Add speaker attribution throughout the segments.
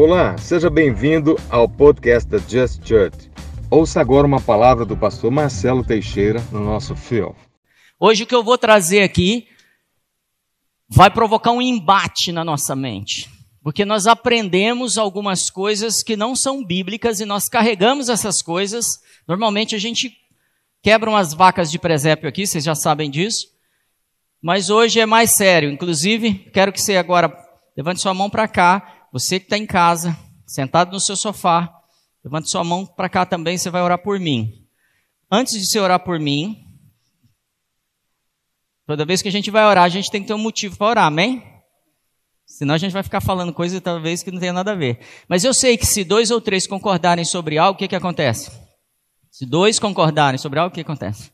Speaker 1: Olá, seja bem-vindo ao podcast da Just Church. Ouça agora uma palavra do pastor Marcelo Teixeira no nosso fio.
Speaker 2: Hoje o que eu vou trazer aqui vai provocar um embate na nossa mente. Porque nós aprendemos algumas coisas que não são bíblicas e nós carregamos essas coisas. Normalmente a gente quebra umas vacas de presépio aqui, vocês já sabem disso. Mas hoje é mais sério. Inclusive, quero que você agora levante sua mão para cá. Você que está em casa, sentado no seu sofá, levante sua mão para cá também, você vai orar por mim. Antes de você orar por mim, toda vez que a gente vai orar, a gente tem que ter um motivo para orar, amém? Senão a gente vai ficar falando coisas talvez que não tenha nada a ver. Mas eu sei que se dois ou três concordarem sobre algo, o que, que acontece? Se dois concordarem sobre algo, o que acontece?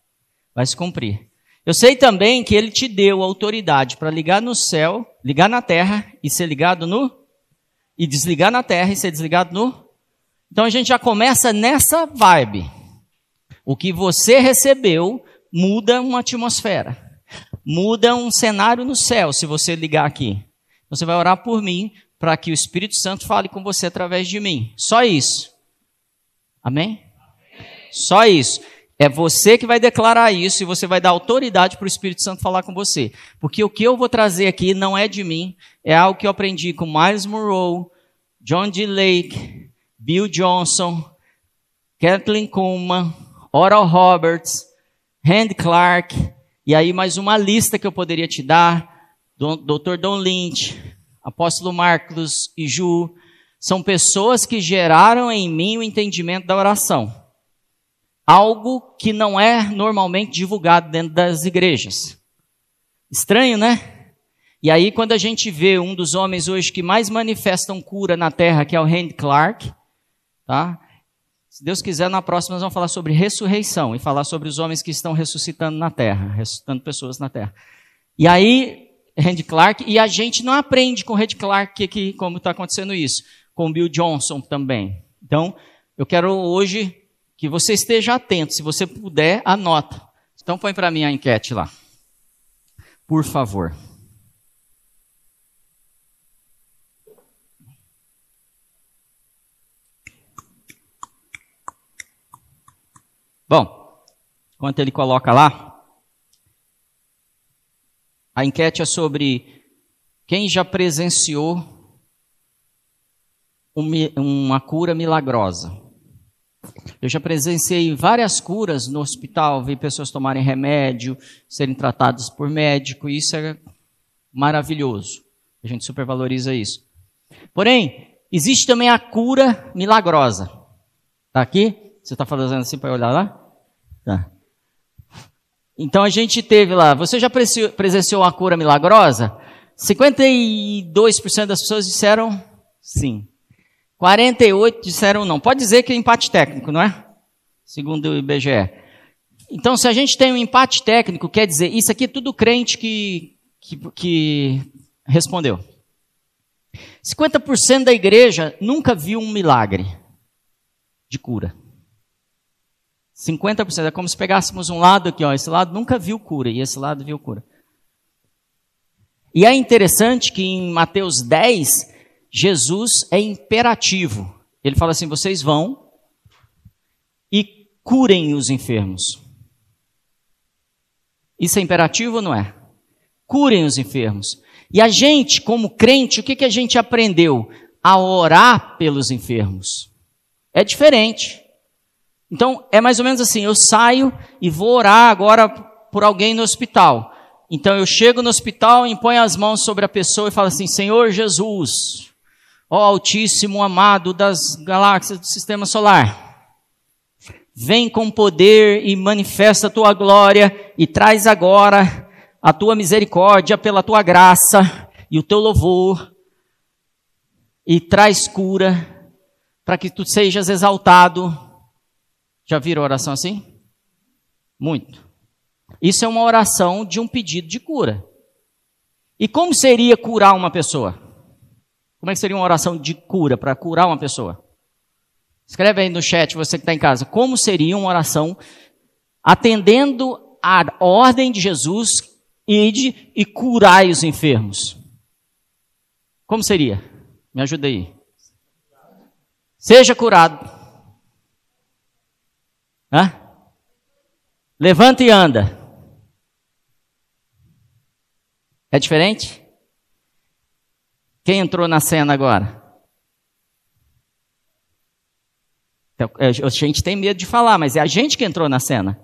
Speaker 2: Vai se cumprir. Eu sei também que ele te deu autoridade para ligar no céu, ligar na terra e ser ligado no. E desligar na terra e ser desligado no. Então a gente já começa nessa vibe. O que você recebeu muda uma atmosfera. Muda um cenário no céu se você ligar aqui. Você vai orar por mim para que o Espírito Santo fale com você através de mim. Só isso. Amém? Só isso. É você que vai declarar isso e você vai dar autoridade para o Espírito Santo falar com você. Porque o que eu vou trazer aqui não é de mim, é algo que eu aprendi com Miles Monroe, John D. Lake, Bill Johnson, Kathleen Kuhlman, Oral Roberts, Randy Clark, e aí mais uma lista que eu poderia te dar, Dr. Don Lynch, Apóstolo Marcos e Ju, são pessoas que geraram em mim o entendimento da oração algo que não é normalmente divulgado dentro das igrejas. Estranho, né? E aí, quando a gente vê um dos homens hoje que mais manifestam cura na terra, que é o Randy Clark, tá? Se Deus quiser, na próxima nós vamos falar sobre ressurreição e falar sobre os homens que estão ressuscitando na terra, ressuscitando pessoas na terra. E aí, Randy Clark, e a gente não aprende com o Clark que, como está acontecendo isso, com o Bill Johnson também. Então, eu quero hoje que você esteja atento. Se você puder, anota. Então põe para mim a enquete lá. Por favor. Bom, enquanto ele coloca lá, a enquete é sobre quem já presenciou uma cura milagrosa. Eu já presenciei várias curas no hospital, vi pessoas tomarem remédio, serem tratadas por médico, e isso é maravilhoso. A gente supervaloriza isso. Porém, existe também a cura milagrosa. Tá aqui? Você está fazendo assim para olhar lá? Tá. Então a gente teve lá, você já presenciou uma cura milagrosa? 52% das pessoas disseram sim. 48 disseram não. Pode dizer que é empate técnico, não é? Segundo o IBGE. Então, se a gente tem um empate técnico, quer dizer, isso aqui é tudo crente que, que, que respondeu. 50% da igreja nunca viu um milagre de cura. 50%. É como se pegássemos um lado aqui, ó, esse lado nunca viu cura e esse lado viu cura. E é interessante que em Mateus 10, Jesus é imperativo. Ele fala assim: vocês vão e curem os enfermos. Isso é imperativo ou não é? Curem os enfermos. E a gente, como crente, o que, que a gente aprendeu? A orar pelos enfermos. É diferente. Então, é mais ou menos assim: eu saio e vou orar agora por alguém no hospital. Então, eu chego no hospital, imponho as mãos sobre a pessoa e falo assim: Senhor Jesus, ó Altíssimo amado das galáxias do sistema solar. Vem com poder e manifesta a tua glória e traz agora a tua misericórdia pela tua graça e o teu louvor e traz cura para que tu sejas exaltado. Já viram oração assim? Muito. Isso é uma oração de um pedido de cura. E como seria curar uma pessoa? Como é que seria uma oração de cura, para curar uma pessoa? Escreve aí no chat, você que está em casa. Como seria uma oração atendendo a ordem de Jesus, ide e curai os enfermos? Como seria? Me ajuda aí. Seja curado. Hã? Levanta e anda. É diferente? Quem entrou na cena agora? Então, é, a gente tem medo de falar, mas é a gente que entrou na cena.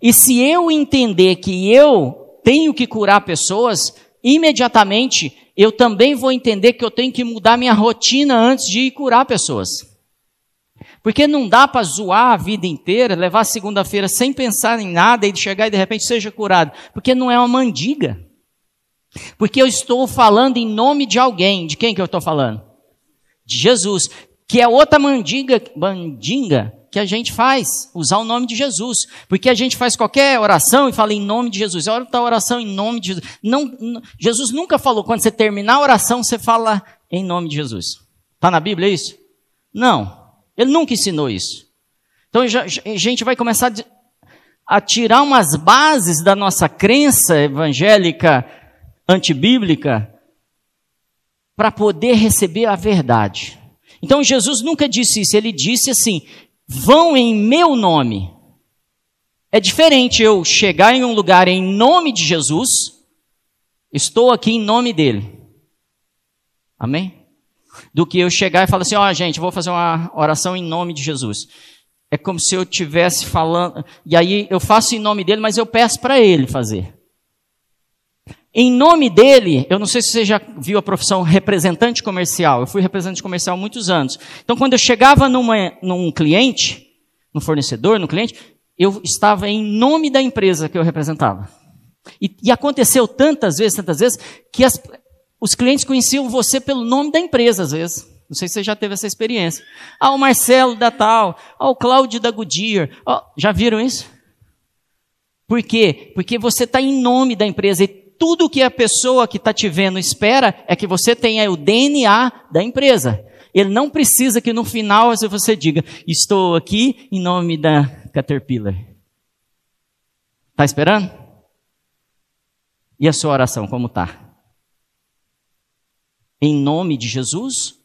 Speaker 2: E se eu entender que eu tenho que curar pessoas, imediatamente eu também vou entender que eu tenho que mudar minha rotina antes de ir curar pessoas. Porque não dá para zoar a vida inteira, levar segunda-feira sem pensar em nada e chegar e de repente seja curado. Porque não é uma mandiga. Porque eu estou falando em nome de alguém. De quem que eu estou falando? De Jesus. Que é outra mandinga, mandinga que a gente faz, usar o nome de Jesus. Porque a gente faz qualquer oração e fala em nome de Jesus. Ora a oração em nome de Jesus. Não, não, Jesus nunca falou, quando você terminar a oração, você fala em nome de Jesus. Está na Bíblia isso? Não. Ele nunca ensinou isso. Então já, a gente vai começar a tirar umas bases da nossa crença evangélica antibíblica para poder receber a verdade. Então Jesus nunca disse isso, ele disse assim: vão em meu nome. É diferente eu chegar em um lugar em nome de Jesus, estou aqui em nome dele. Amém? Do que eu chegar e falar assim: ó, oh, gente, vou fazer uma oração em nome de Jesus. É como se eu tivesse falando, e aí eu faço em nome dele, mas eu peço para ele fazer. Em nome dele, eu não sei se você já viu a profissão representante comercial. Eu fui representante comercial há muitos anos. Então, quando eu chegava numa, num cliente, no fornecedor, no cliente, eu estava em nome da empresa que eu representava. E, e aconteceu tantas vezes, tantas vezes, que as, os clientes conheciam você pelo nome da empresa, às vezes. Não sei se você já teve essa experiência. Ah, o Marcelo da tal, ah, o Cláudio da Goodyear. Ah, já viram isso? Por quê? Porque você está em nome da empresa e tudo que a pessoa que está te vendo espera é que você tenha o DNA da empresa. Ele não precisa que no final você diga, estou aqui em nome da Caterpillar. Está esperando? E a sua oração, como está? Em nome de Jesus?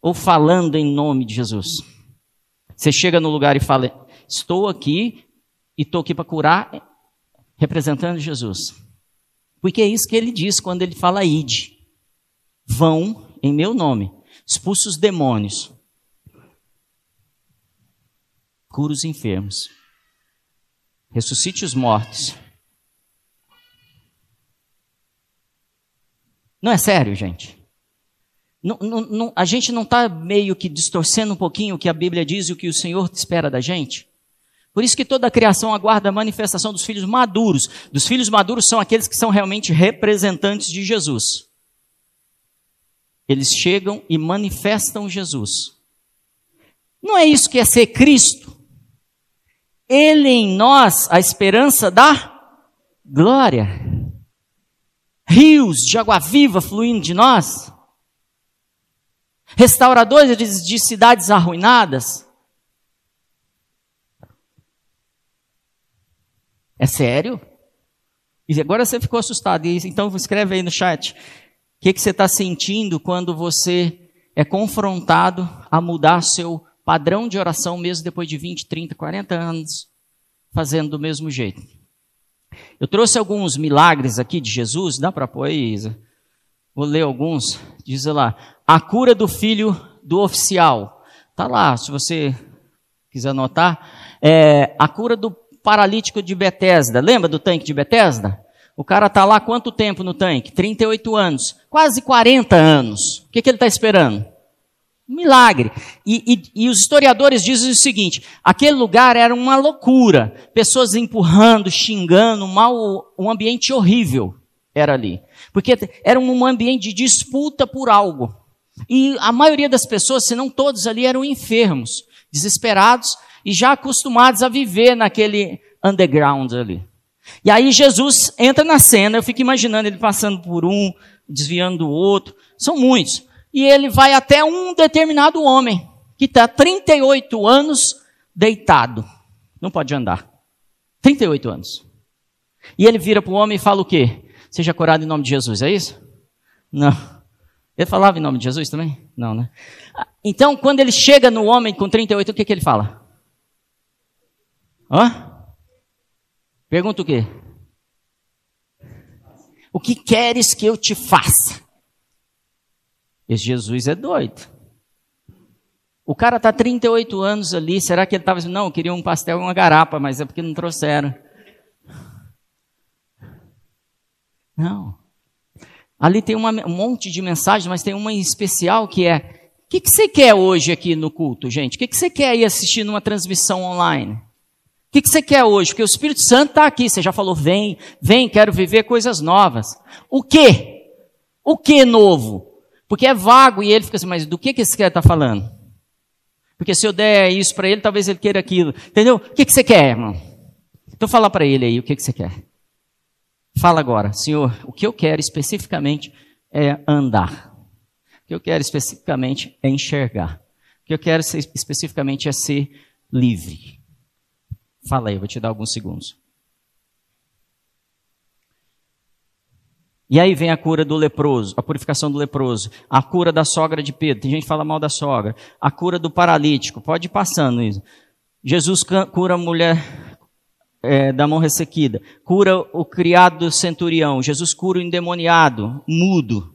Speaker 2: Ou falando em nome de Jesus? Você chega no lugar e fala, estou aqui e estou aqui para curar, representando Jesus. Porque é isso que ele diz quando ele fala ide. Vão em meu nome, expulse os demônios, cura os enfermos, ressuscite os mortos. Não é sério, gente? Não, não, não, a gente não está meio que distorcendo um pouquinho o que a Bíblia diz e o que o Senhor espera da gente? Por isso que toda a criação aguarda a manifestação dos filhos maduros. Dos filhos maduros são aqueles que são realmente representantes de Jesus. Eles chegam e manifestam Jesus. Não é isso que é ser Cristo. Ele em nós, a esperança da glória. Rios de água viva fluindo de nós. Restauradores de cidades arruinadas É sério? E agora você ficou assustado. Então escreve aí no chat. O que, que você está sentindo quando você é confrontado a mudar seu padrão de oração mesmo depois de 20, 30, 40 anos fazendo do mesmo jeito? Eu trouxe alguns milagres aqui de Jesus. Dá para pôr aí, Isa? Vou ler alguns. Diz lá. A cura do filho do oficial. Tá lá, se você quiser anotar. É, a cura do paralítico de Betesda. Lembra do tanque de Betesda? O cara está lá quanto tempo no tanque? 38 anos. Quase 40 anos. O que, que ele está esperando? Um milagre. E, e, e, os historiadores dizem o seguinte: aquele lugar era uma loucura. Pessoas empurrando, xingando, mal, um ambiente horrível era ali. Porque era um ambiente de disputa por algo. E a maioria das pessoas, se não todos ali, eram enfermos, desesperados, e já acostumados a viver naquele underground ali. E aí Jesus entra na cena, eu fico imaginando ele passando por um, desviando do outro, são muitos. E ele vai até um determinado homem, que está 38 anos deitado, não pode andar. 38 anos. E ele vira para o homem e fala o quê? Seja curado em nome de Jesus, é isso? Não. Ele falava em nome de Jesus também? Não, né? Então, quando ele chega no homem com 38, o que, que ele fala? Hã? Pergunta o quê? O que queres que eu te faça? Esse Jesus é doido. O cara está 38 anos ali, será que ele estava dizendo, não, eu queria um pastel e uma garapa, mas é porque não trouxeram. Não. Ali tem uma, um monte de mensagens, mas tem uma em especial que é: o que, que você quer hoje aqui no culto, gente? O que, que você quer aí assistir numa transmissão online? O que, que você quer hoje? Porque o Espírito Santo está aqui. Você já falou, vem, vem, quero viver coisas novas. O quê? O que novo? Porque é vago e ele fica assim, mas do que, que esse cara está falando? Porque se eu der isso para ele, talvez ele queira aquilo. Entendeu? O que, que você quer, irmão? Então fala para ele aí, o que, que você quer? Fala agora, Senhor, o que eu quero especificamente é andar. O que eu quero especificamente é enxergar. O que eu quero especificamente é ser livre. Fala aí, vou te dar alguns segundos. E aí vem a cura do leproso, a purificação do leproso, a cura da sogra de Pedro. Tem gente que fala mal da sogra. A cura do paralítico. Pode ir passando isso. Jesus cura a mulher é, da mão ressequida, cura o criado do centurião, Jesus cura o endemoniado, mudo,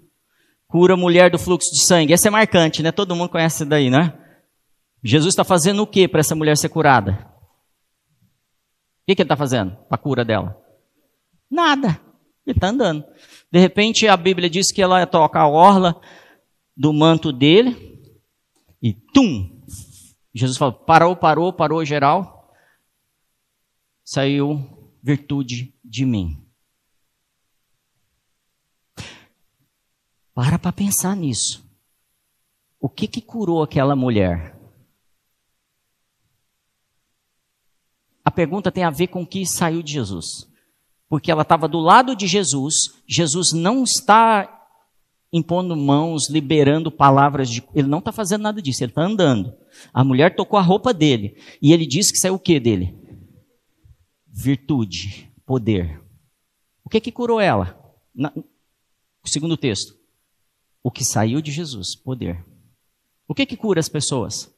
Speaker 2: cura a mulher do fluxo de sangue. Essa é marcante, né? Todo mundo conhece isso daí, né? Jesus está fazendo o que para essa mulher ser curada? O que, que ele está fazendo para a cura dela? Nada. Ele está andando. De repente a Bíblia diz que ela toca a orla do manto dele e tum! Jesus fala: parou, parou, parou geral saiu virtude de mim. Para para pensar nisso. O que que curou aquela mulher? A pergunta tem a ver com o que saiu de Jesus. Porque ela estava do lado de Jesus, Jesus não está impondo mãos, liberando palavras de. Ele não está fazendo nada disso, ele está andando. A mulher tocou a roupa dele. E ele disse que saiu o que dele? Virtude, poder. O que que curou ela? Na, segundo texto. O que saiu de Jesus, poder. O que que cura as pessoas?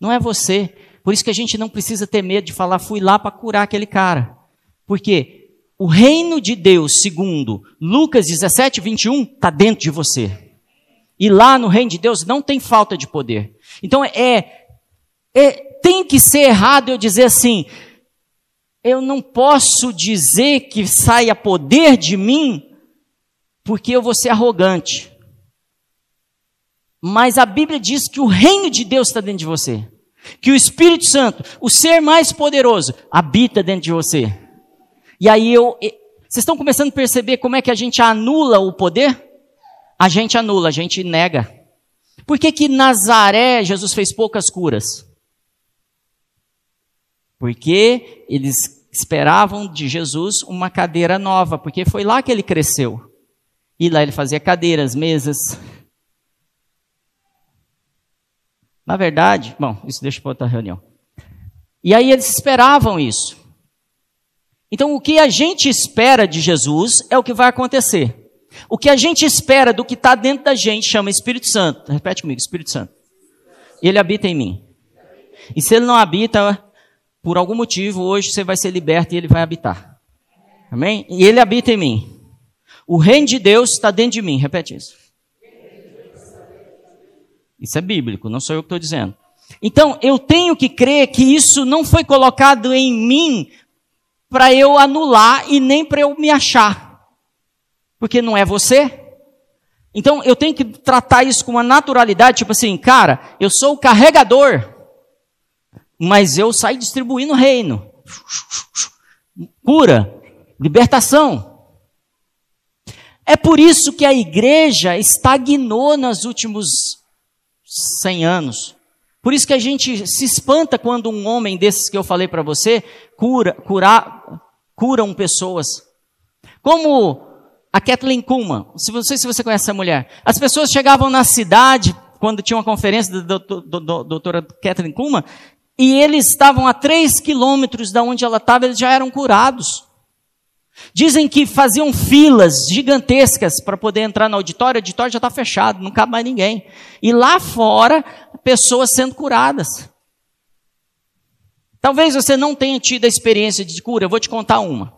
Speaker 2: Não é você. Por isso que a gente não precisa ter medo de falar, fui lá para curar aquele cara. Porque o reino de Deus, segundo Lucas 17, 21, está dentro de você. E lá no reino de Deus não tem falta de poder. Então é, é tem que ser errado eu dizer assim, eu não posso dizer que saia poder de mim, porque eu vou ser arrogante. Mas a Bíblia diz que o reino de Deus está dentro de você. Que o Espírito Santo, o ser mais poderoso, habita dentro de você. E aí eu. Vocês estão começando a perceber como é que a gente anula o poder? A gente anula, a gente nega. Por que que Nazaré Jesus fez poucas curas? Porque eles esperavam de Jesus uma cadeira nova, porque foi lá que ele cresceu. E lá ele fazia cadeiras, mesas. Na verdade, bom, isso deixa para outra reunião. E aí eles esperavam isso. Então o que a gente espera de Jesus é o que vai acontecer. O que a gente espera do que está dentro da gente chama Espírito Santo. Repete comigo, Espírito Santo. Ele habita em mim. E se ele não habita, por algum motivo, hoje você vai ser liberto e ele vai habitar. Amém? E ele habita em mim. O reino de Deus está dentro de mim. Repete isso. Isso é bíblico, não sou eu que estou dizendo. Então, eu tenho que crer que isso não foi colocado em mim para eu anular e nem para eu me achar. Porque não é você. Então, eu tenho que tratar isso com uma naturalidade, tipo assim, cara, eu sou o carregador mas eu saio distribuindo o reino. Cura, libertação. É por isso que a igreja estagnou nos últimos 100 anos. Por isso que a gente se espanta quando um homem desses que eu falei para você cura, cura, curam pessoas. Como a Kathleen Kuhlman. Não sei se você conhece essa mulher. As pessoas chegavam na cidade, quando tinha uma conferência da doutora Kathleen Kuhlman, e eles estavam a três quilômetros da onde ela estava, eles já eram curados. Dizem que faziam filas gigantescas para poder entrar no auditório, o auditório já está fechado, não cabe mais ninguém. E lá fora, pessoas sendo curadas. Talvez você não tenha tido a experiência de cura, eu vou te contar uma.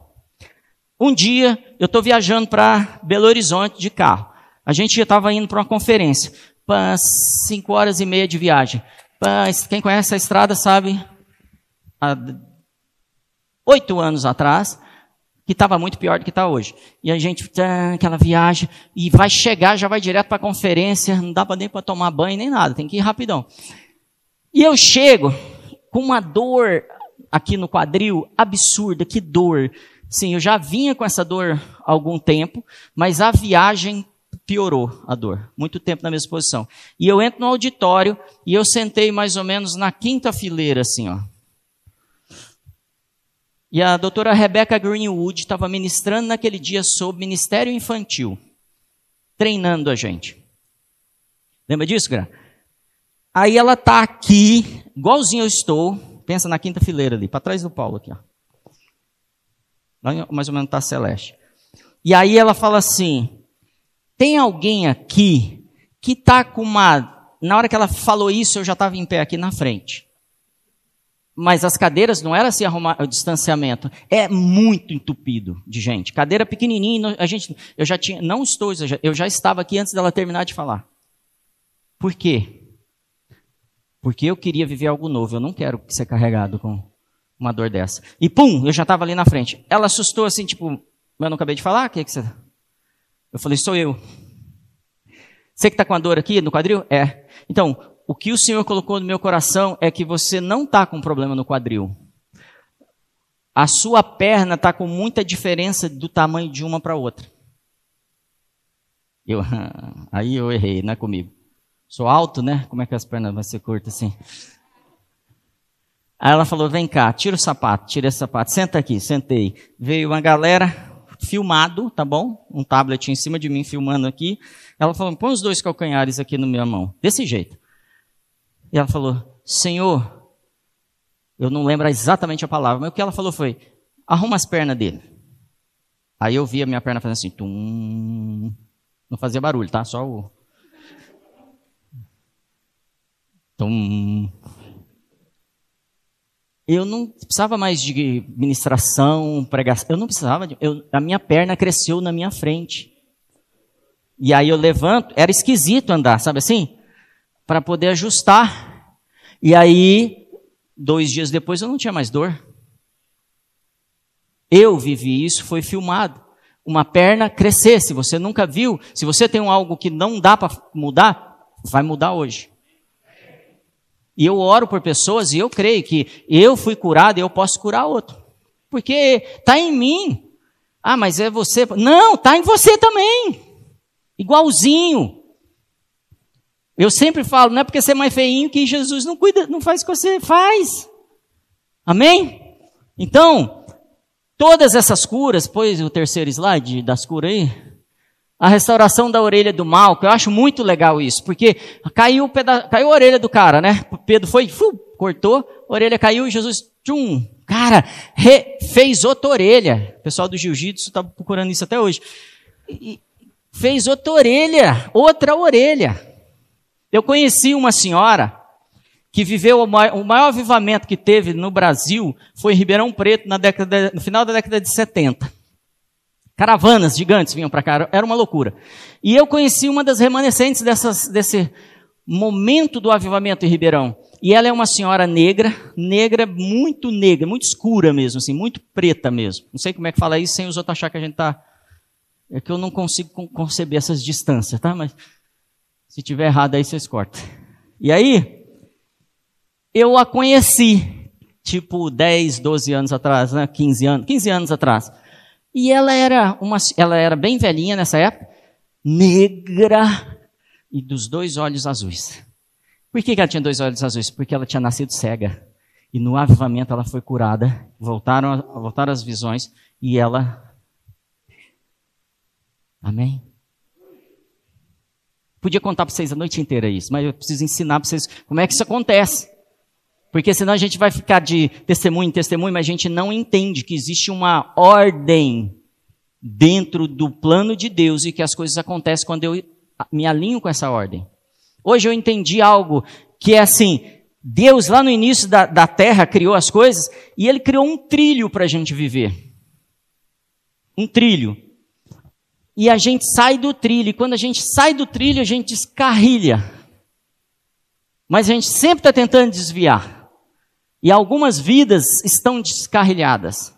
Speaker 2: Um dia, eu estou viajando para Belo Horizonte de carro. A gente estava indo para uma conferência, para cinco horas e meia de viagem. Quem conhece a estrada sabe, há oito anos atrás, que estava muito pior do que está hoje. E a gente, aquela viagem, e vai chegar, já vai direto para a conferência, não dá nem para tomar banho nem nada, tem que ir rapidão. E eu chego com uma dor aqui no quadril absurda, que dor. Sim, eu já vinha com essa dor há algum tempo, mas a viagem piorou a dor. Muito tempo na mesma posição. E eu entro no auditório e eu sentei mais ou menos na quinta fileira, assim, ó. E a doutora Rebecca Greenwood estava ministrando naquele dia sobre ministério infantil, treinando a gente. Lembra disso, Gra? Aí ela está aqui, igualzinho eu estou, pensa na quinta fileira ali, para trás do Paulo aqui, ó. mais ou menos está celeste. E aí ela fala assim: tem alguém aqui que está com uma. Na hora que ela falou isso, eu já estava em pé aqui na frente. Mas as cadeiras não era assim arrumar o distanciamento. É muito entupido de gente. Cadeira pequenininha, a gente, eu já tinha, não estou, eu já estava aqui antes dela terminar de falar. Por quê? Porque eu queria viver algo novo. Eu não quero ser carregado com uma dor dessa. E pum, eu já estava ali na frente. Ela assustou assim, tipo, mas eu não acabei de falar? O que, é que você. Eu falei, sou eu. Você que está com a dor aqui no quadril? É. Então, o que o Senhor colocou no meu coração é que você não está com problema no quadril. A sua perna está com muita diferença do tamanho de uma para outra. Eu, aí eu errei, não é comigo. Sou alto, né? Como é que as pernas vão ser curtas assim? Aí ela falou: vem cá, tira o sapato, tira esse sapato, senta aqui, sentei. Veio uma galera, filmado, tá bom? Um tablet em cima de mim filmando aqui. Ela falou: põe os dois calcanhares aqui na minha mão, desse jeito. E ela falou: Senhor, eu não lembro exatamente a palavra, mas o que ela falou foi: arruma as pernas dele. Aí eu vi a minha perna fazendo assim, tum. Não fazia barulho, tá? Só o. Tum. Eu não precisava mais de ministração, pregação. Eu não precisava. De, eu, a minha perna cresceu na minha frente. E aí eu levanto. Era esquisito andar, sabe assim? para poder ajustar. E aí, dois dias depois, eu não tinha mais dor. Eu vivi isso, foi filmado. Uma perna crescer. Se você nunca viu, se você tem algo que não dá para mudar, vai mudar hoje. E eu oro por pessoas e eu creio que eu fui curado e eu posso curar outro. Porque está em mim. Ah, mas é você. Não, está em você também. Igualzinho. Eu sempre falo, não é porque você é mais feinho que Jesus não cuida, não faz o que você faz. Amém? Então, todas essas curas, pois o terceiro slide das curas aí, a restauração da orelha do mal, que eu acho muito legal isso, porque caiu, peda caiu a orelha do cara, né? Pedro foi, fu, cortou, a orelha caiu Jesus, tchum, cara, fez outra orelha. O pessoal do jiu-jitsu está procurando isso até hoje. E fez outra orelha, outra orelha. Eu conheci uma senhora que viveu o maior, o maior avivamento que teve no Brasil foi em Ribeirão Preto na década, no final da década de 70. Caravanas gigantes vinham para cá, era uma loucura. E eu conheci uma das remanescentes dessas, desse momento do avivamento em Ribeirão. E ela é uma senhora negra, negra, muito negra, muito escura mesmo, assim, muito preta mesmo. Não sei como é que fala isso sem os outros achar que a gente está. É que eu não consigo conceber essas distâncias, tá? Mas se tiver errado aí, vocês cortam. E aí, eu a conheci, tipo 10, 12 anos atrás, né? 15 anos, 15 anos atrás. E ela era uma, ela era bem velhinha nessa época, negra e dos dois olhos azuis. Por que, que ela tinha dois olhos azuis? Porque ela tinha nascido cega. E no avivamento ela foi curada, voltaram, voltaram as visões e ela. Amém? Podia contar para vocês a noite inteira isso, mas eu preciso ensinar para vocês como é que isso acontece. Porque senão a gente vai ficar de testemunho em testemunho, mas a gente não entende que existe uma ordem dentro do plano de Deus e que as coisas acontecem quando eu me alinho com essa ordem. Hoje eu entendi algo que é assim: Deus, lá no início da, da terra, criou as coisas e ele criou um trilho para a gente viver. Um trilho. E a gente sai do trilho, e quando a gente sai do trilho, a gente descarrilha. Mas a gente sempre está tentando desviar. E algumas vidas estão descarrilhadas.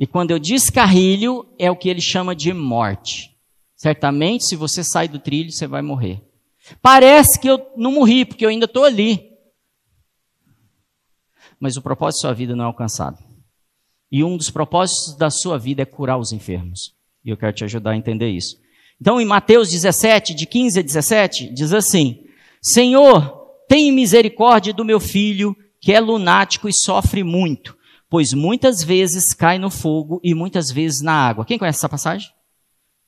Speaker 2: E quando eu descarrilho, é o que ele chama de morte. Certamente, se você sai do trilho, você vai morrer. Parece que eu não morri, porque eu ainda estou ali. Mas o propósito da sua vida não é alcançado. E um dos propósitos da sua vida é curar os enfermos. E eu quero te ajudar a entender isso. Então, em Mateus 17, de 15 a 17, diz assim: Senhor, tenha misericórdia do meu filho, que é lunático e sofre muito, pois muitas vezes cai no fogo e muitas vezes na água. Quem conhece essa passagem?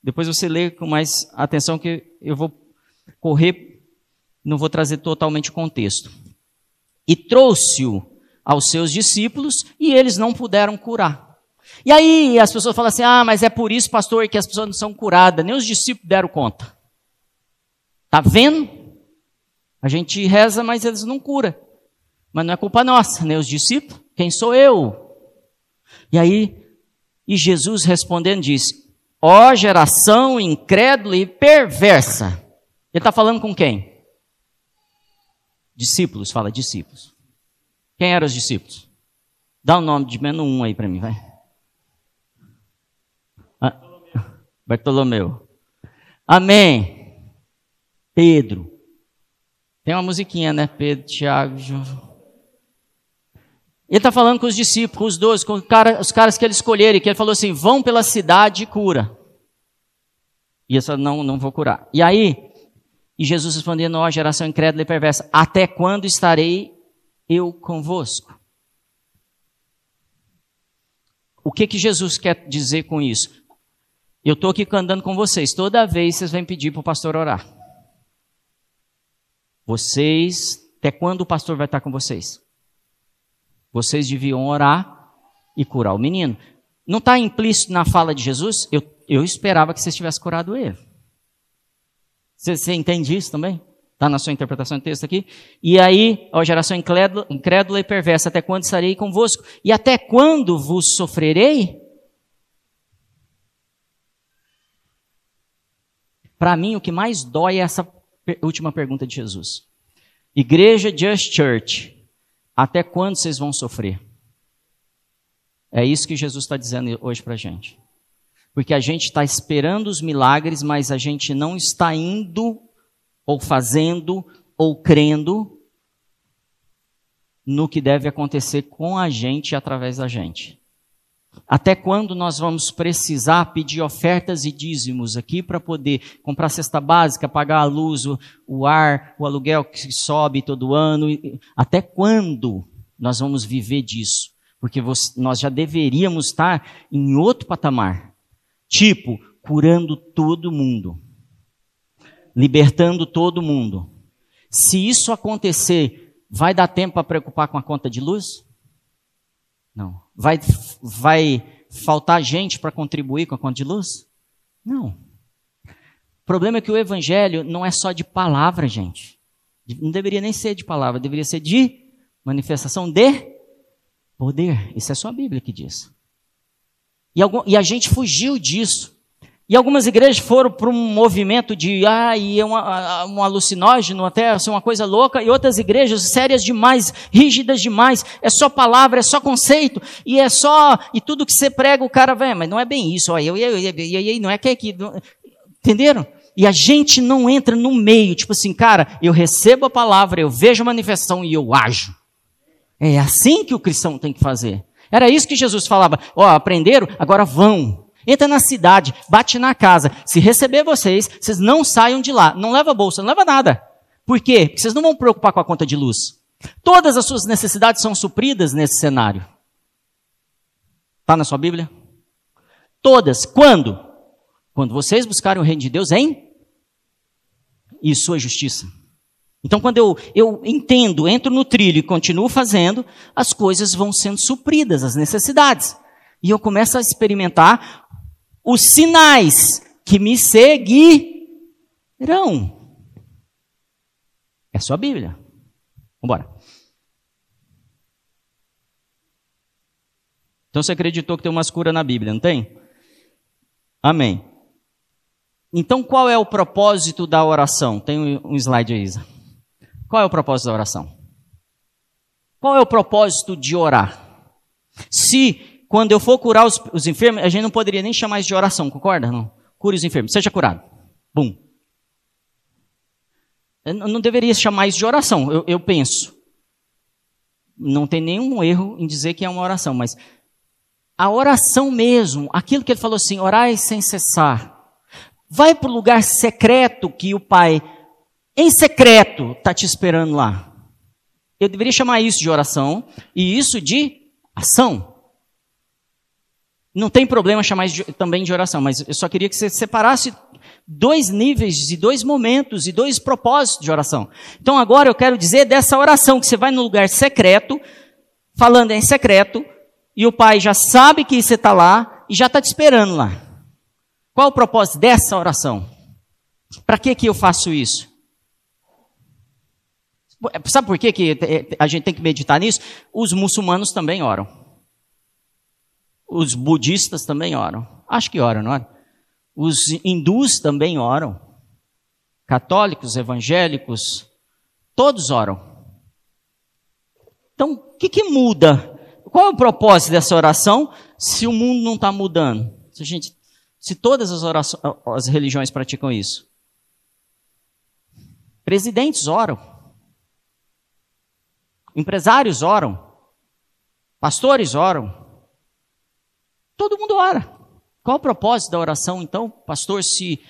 Speaker 2: Depois você lê com mais atenção que eu vou correr, não vou trazer totalmente o contexto. E trouxe-o aos seus discípulos e eles não puderam curar. E aí as pessoas falam assim: ah, mas é por isso, pastor, que as pessoas não são curadas. Nem os discípulos deram conta. Tá vendo? A gente reza, mas eles não curam. Mas não é culpa nossa, nem os discípulos. Quem sou eu? E aí, e Jesus respondendo disse: Ó geração incrédula e perversa. Ele está falando com quem? Discípulos, fala discípulos. Quem eram os discípulos? Dá o um nome de menos um aí para mim, vai. Ah, Bartolomeu. Amém. Pedro. Tem uma musiquinha, né? Pedro, Tiago, João. Ele está falando com os discípulos, com os doze, com os, cara, os caras que ele escolheram, que ele falou assim: vão pela cidade e cura. E essa não, não vou curar. E aí, e Jesus respondendo, ó geração incrédula e perversa, até quando estarei eu convosco? O que que Jesus quer dizer com isso? Eu estou aqui andando com vocês, toda vez vocês vêm pedir para o pastor orar. Vocês, até quando o pastor vai estar com vocês? Vocês deviam orar e curar o menino. Não está implícito na fala de Jesus? Eu, eu esperava que vocês tivessem curado ele. Você, você entende isso também? Está na sua interpretação do texto aqui? E aí, ó geração incrédula, incrédula e perversa, até quando estarei convosco? E até quando vos sofrerei? Para mim, o que mais dói é essa última pergunta de Jesus. Igreja Just Church, até quando vocês vão sofrer? É isso que Jesus está dizendo hoje para a gente. Porque a gente está esperando os milagres, mas a gente não está indo, ou fazendo, ou crendo no que deve acontecer com a gente e através da gente. Até quando nós vamos precisar pedir ofertas e dízimos aqui para poder comprar cesta básica, pagar a luz, o, o ar, o aluguel que sobe todo ano? Até quando nós vamos viver disso? Porque você, nós já deveríamos estar em outro patamar. Tipo, curando todo mundo. Libertando todo mundo. Se isso acontecer, vai dar tempo para preocupar com a conta de luz? Não. Vai, vai faltar gente para contribuir com a conta de luz? Não. O problema é que o evangelho não é só de palavra, gente. Não deveria nem ser de palavra, deveria ser de manifestação de poder. Isso é só a Bíblia que diz. E, algum, e a gente fugiu disso. E algumas igrejas foram para um movimento de, ah, e é um alucinógeno, até assim, uma coisa louca, e outras igrejas sérias demais, rígidas demais, é só palavra, é só conceito, e é só, e tudo que você prega o cara vem, mas não é bem isso, ó, eu, eu, eu, eu, não é que é que, entenderam? E a gente não entra no meio, tipo assim, cara, eu recebo a palavra, eu vejo a manifestação e eu ajo. É assim que o cristão tem que fazer. Era isso que Jesus falava, ó, aprenderam, agora vão. Entra na cidade, bate na casa. Se receber vocês, vocês não saiam de lá. Não leva bolsa, não leva nada. Por quê? Porque vocês não vão preocupar com a conta de luz. Todas as suas necessidades são supridas nesse cenário. Está na sua Bíblia? Todas. Quando? Quando vocês buscarem o reino de Deus em e sua justiça. Então, quando eu, eu entendo, entro no trilho e continuo fazendo, as coisas vão sendo supridas, as necessidades. E eu começo a experimentar os sinais que me seguirão. É só a Bíblia. Vamos embora. Então você acreditou que tem umas curas na Bíblia, não tem? Amém. Então qual é o propósito da oração? Tem um slide aí, Isa. Qual é o propósito da oração? Qual é o propósito de orar? Se quando eu for curar os, os enfermos, a gente não poderia nem chamar isso de oração, concorda? Não. Cure os enfermos, seja curado. Bum. Eu não deveria chamar isso de oração, eu, eu penso. Não tem nenhum erro em dizer que é uma oração, mas a oração mesmo, aquilo que ele falou assim, orai sem cessar. Vai para o lugar secreto que o Pai, em secreto, está te esperando lá. Eu deveria chamar isso de oração e isso de ação. Não tem problema chamar de, também de oração, mas eu só queria que você separasse dois níveis e dois momentos e dois propósitos de oração. Então agora eu quero dizer dessa oração que você vai no lugar secreto, falando em secreto, e o pai já sabe que você está lá e já está te esperando lá. Qual o propósito dessa oração? Para que, que eu faço isso? Sabe por que, que a gente tem que meditar nisso? Os muçulmanos também oram. Os budistas também oram. Acho que oram, não é? Os hindus também oram. Católicos, evangélicos, todos oram. Então, o que, que muda qual é o propósito dessa oração se o mundo não está mudando? Se, gente, se todas as, orações, as religiões praticam isso. Presidentes oram. Empresários oram. Pastores oram. Todo mundo ora. Qual o propósito da oração, então, pastor, se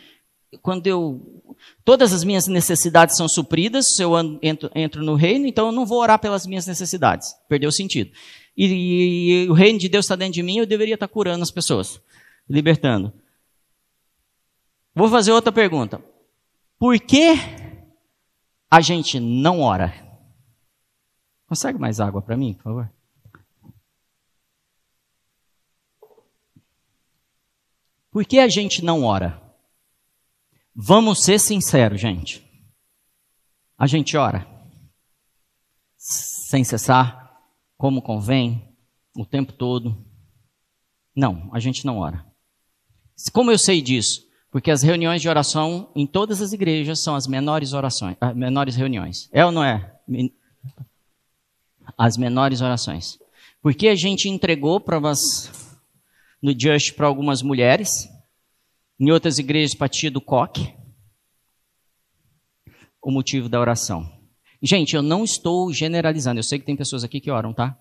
Speaker 2: quando eu. Todas as minhas necessidades são supridas, se eu entro, entro no reino, então eu não vou orar pelas minhas necessidades. Perdeu o sentido e, e o reino de Deus está dentro de mim, eu deveria estar curando as pessoas, libertando. Vou fazer outra pergunta. Por que a gente não ora? Consegue mais água para mim, por favor? Por que a gente não ora? Vamos ser sinceros, gente. A gente ora sem cessar, como convém, o tempo todo. Não, a gente não ora. Como eu sei disso? Porque as reuniões de oração em todas as igrejas são as menores orações, as menores reuniões. É ou não é? As menores orações. Porque a gente entregou provas no Just para algumas mulheres, em outras igrejas para tia do coque, o motivo da oração. Gente, eu não estou generalizando. Eu sei que tem pessoas aqui que oram, tá?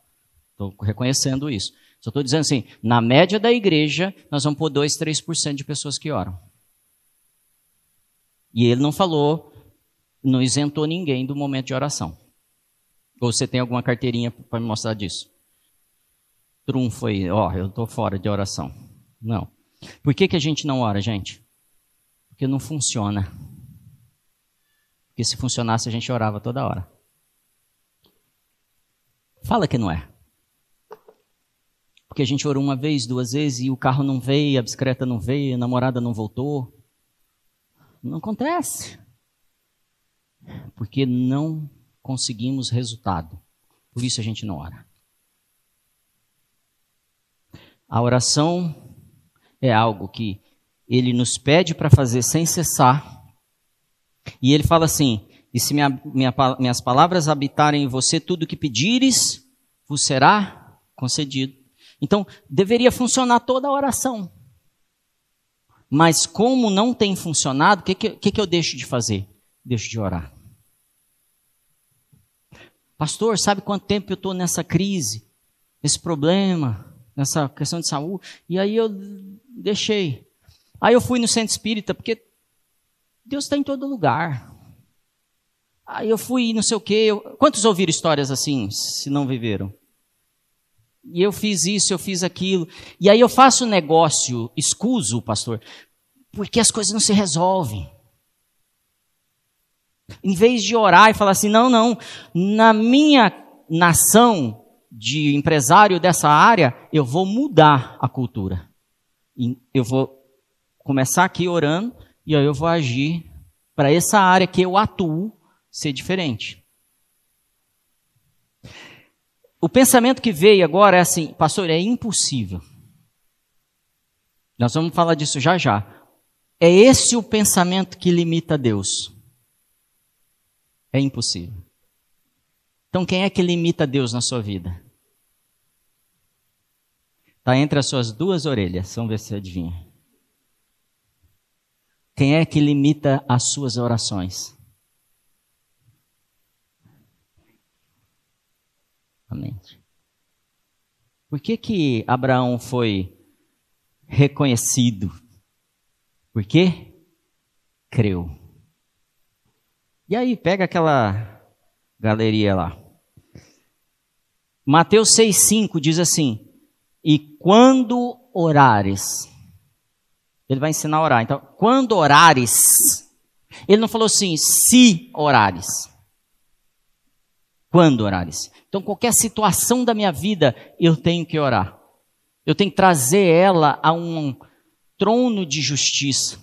Speaker 2: Estou reconhecendo isso. Só estou dizendo assim, na média da igreja, nós vamos pôr 2, 3% de pessoas que oram. E ele não falou, não isentou ninguém do momento de oração. Ou você tem alguma carteirinha para me mostrar disso? Trunfo aí, ó, eu estou fora de oração. Não. Por que, que a gente não ora, gente? Porque não funciona. Porque se funcionasse, a gente orava toda hora. Fala que não é. Porque a gente orou uma vez, duas vezes e o carro não veio, a bicicleta não veio, a namorada não voltou. Não acontece. Porque não conseguimos resultado. Por isso a gente não ora. A oração é algo que ele nos pede para fazer sem cessar e ele fala assim: E se minha, minha, minhas palavras habitarem em você, tudo que pedires vos será concedido. Então, deveria funcionar toda a oração. Mas como não tem funcionado, o que, que, que eu deixo de fazer? Deixo de orar. Pastor, sabe quanto tempo eu estou nessa crise, nesse problema, nessa questão de saúde? E aí eu deixei. Aí eu fui no centro espírita, porque Deus está em todo lugar. Aí eu fui, não sei o quê. Eu... Quantos ouviram histórias assim, se não viveram? E eu fiz isso, eu fiz aquilo. E aí eu faço negócio escuso, pastor, porque as coisas não se resolvem. Em vez de orar e falar assim, não, não, na minha nação de empresário dessa área, eu vou mudar a cultura. Eu vou começar aqui orando e aí eu vou agir para essa área que eu atuo ser diferente. O pensamento que veio agora é assim, pastor, é impossível. Nós vamos falar disso já já. É esse o pensamento que limita Deus. É impossível. Então, quem é que limita Deus na sua vida? Está entre as suas duas orelhas. Vamos ver se você adivinha. Quem é que limita as suas orações? Amém. Por que que Abraão foi reconhecido? Por quê? Creu. E aí, pega aquela galeria lá. Mateus 6,5 diz assim: quando orares, ele vai ensinar a orar. Então, quando orares, ele não falou assim, se orares. Quando orares. Então, qualquer situação da minha vida, eu tenho que orar. Eu tenho que trazer ela a um trono de justiça.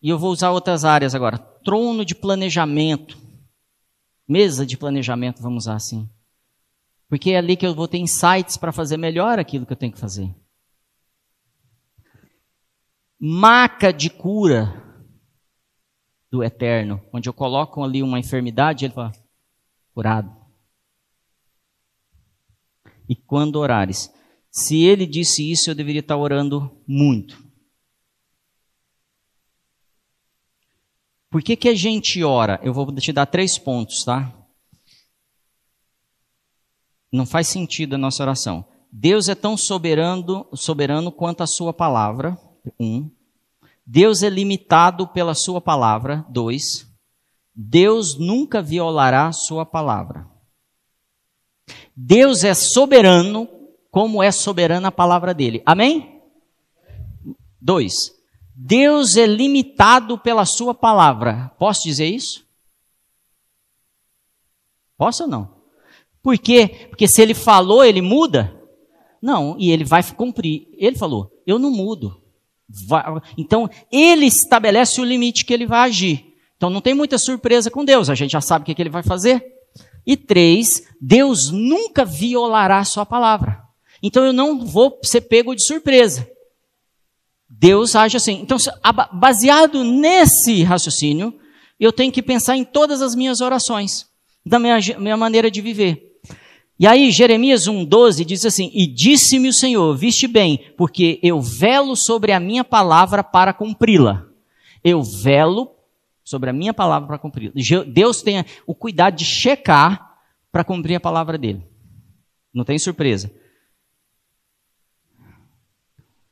Speaker 2: E eu vou usar outras áreas agora. Trono de planejamento. Mesa de planejamento, vamos usar assim. Porque é ali que eu vou ter insights para fazer melhor aquilo que eu tenho que fazer maca de cura do eterno, onde eu coloco ali uma enfermidade, ele fala, curado. E quando orares? Se ele disse isso, eu deveria estar orando muito. Por que, que a gente ora? Eu vou te dar três pontos, tá? Não faz sentido a nossa oração. Deus é tão soberano, soberano quanto a sua palavra. Um. Deus é limitado pela sua palavra. Dois. Deus nunca violará sua palavra. Deus é soberano, como é soberana a palavra dele. Amém? Dois. Deus é limitado pela sua palavra. Posso dizer isso? Posso ou não? Por quê? Porque se ele falou, ele muda? Não, e ele vai cumprir. Ele falou: Eu não mudo. Então, ele estabelece o limite que ele vai agir. Então, não tem muita surpresa com Deus, a gente já sabe o que, ele vai fazer. E três, Deus nunca violará a sua palavra. Então, eu não vou ser pego de surpresa. Deus age assim. Então, baseado nesse raciocínio, eu tenho que pensar em todas as minhas orações, da minha, minha maneira de viver. E aí, Jeremias 1,12 diz assim: E disse-me o Senhor, viste bem, porque eu velo sobre a minha palavra para cumpri-la. Eu velo sobre a minha palavra para cumpri-la. Deus tem o cuidado de checar para cumprir a palavra dele. Não tem surpresa.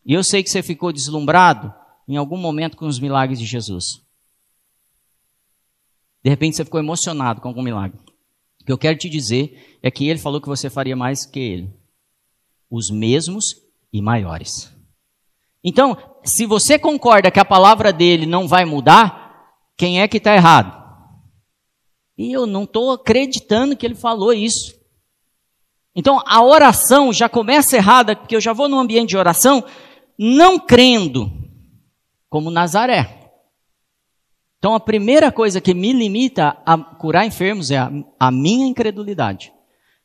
Speaker 2: E eu sei que você ficou deslumbrado em algum momento com os milagres de Jesus. De repente você ficou emocionado com algum milagre. O que eu quero te dizer é que ele falou que você faria mais que ele. Os mesmos e maiores. Então, se você concorda que a palavra dele não vai mudar, quem é que está errado? E eu não estou acreditando que ele falou isso. Então, a oração já começa errada, porque eu já vou num ambiente de oração não crendo, como Nazaré. Então a primeira coisa que me limita a curar enfermos é a, a minha incredulidade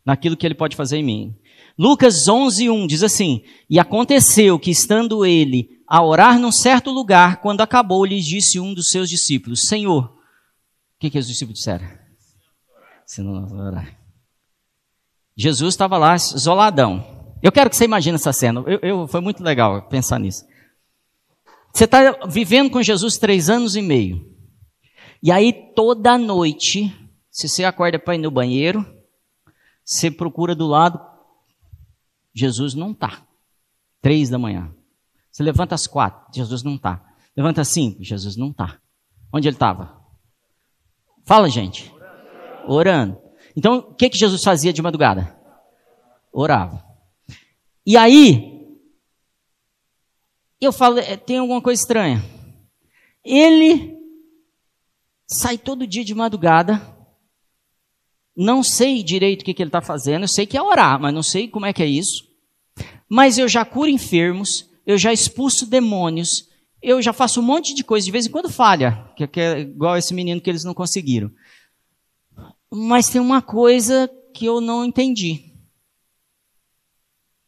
Speaker 2: naquilo que ele pode fazer em mim. Lucas 11:1 diz assim: E aconteceu que estando ele a orar num certo lugar, quando acabou, lhe disse um dos seus discípulos: Senhor, o que, que os discípulos disseram? Se não orar. Jesus estava lá isoladão. Eu quero que você imagine essa cena. Eu, eu, foi muito legal pensar nisso. Você está vivendo com Jesus três anos e meio. E aí toda noite, se você acorda para ir no banheiro, você procura do lado, Jesus não está. Três da manhã. Você levanta às quatro, Jesus não está. Levanta às cinco, Jesus não está. Onde ele estava? Fala, gente. Orando. Então, o que, que Jesus fazia de madrugada? Orava. E aí, eu falo, é, tem alguma coisa estranha. Ele sai todo dia de madrugada. Não sei direito o que, que ele está fazendo. Eu sei que é orar, mas não sei como é que é isso. Mas eu já curo enfermos, eu já expulso demônios, eu já faço um monte de coisa, de vez em quando falha, que é igual esse menino que eles não conseguiram. Mas tem uma coisa que eu não entendi.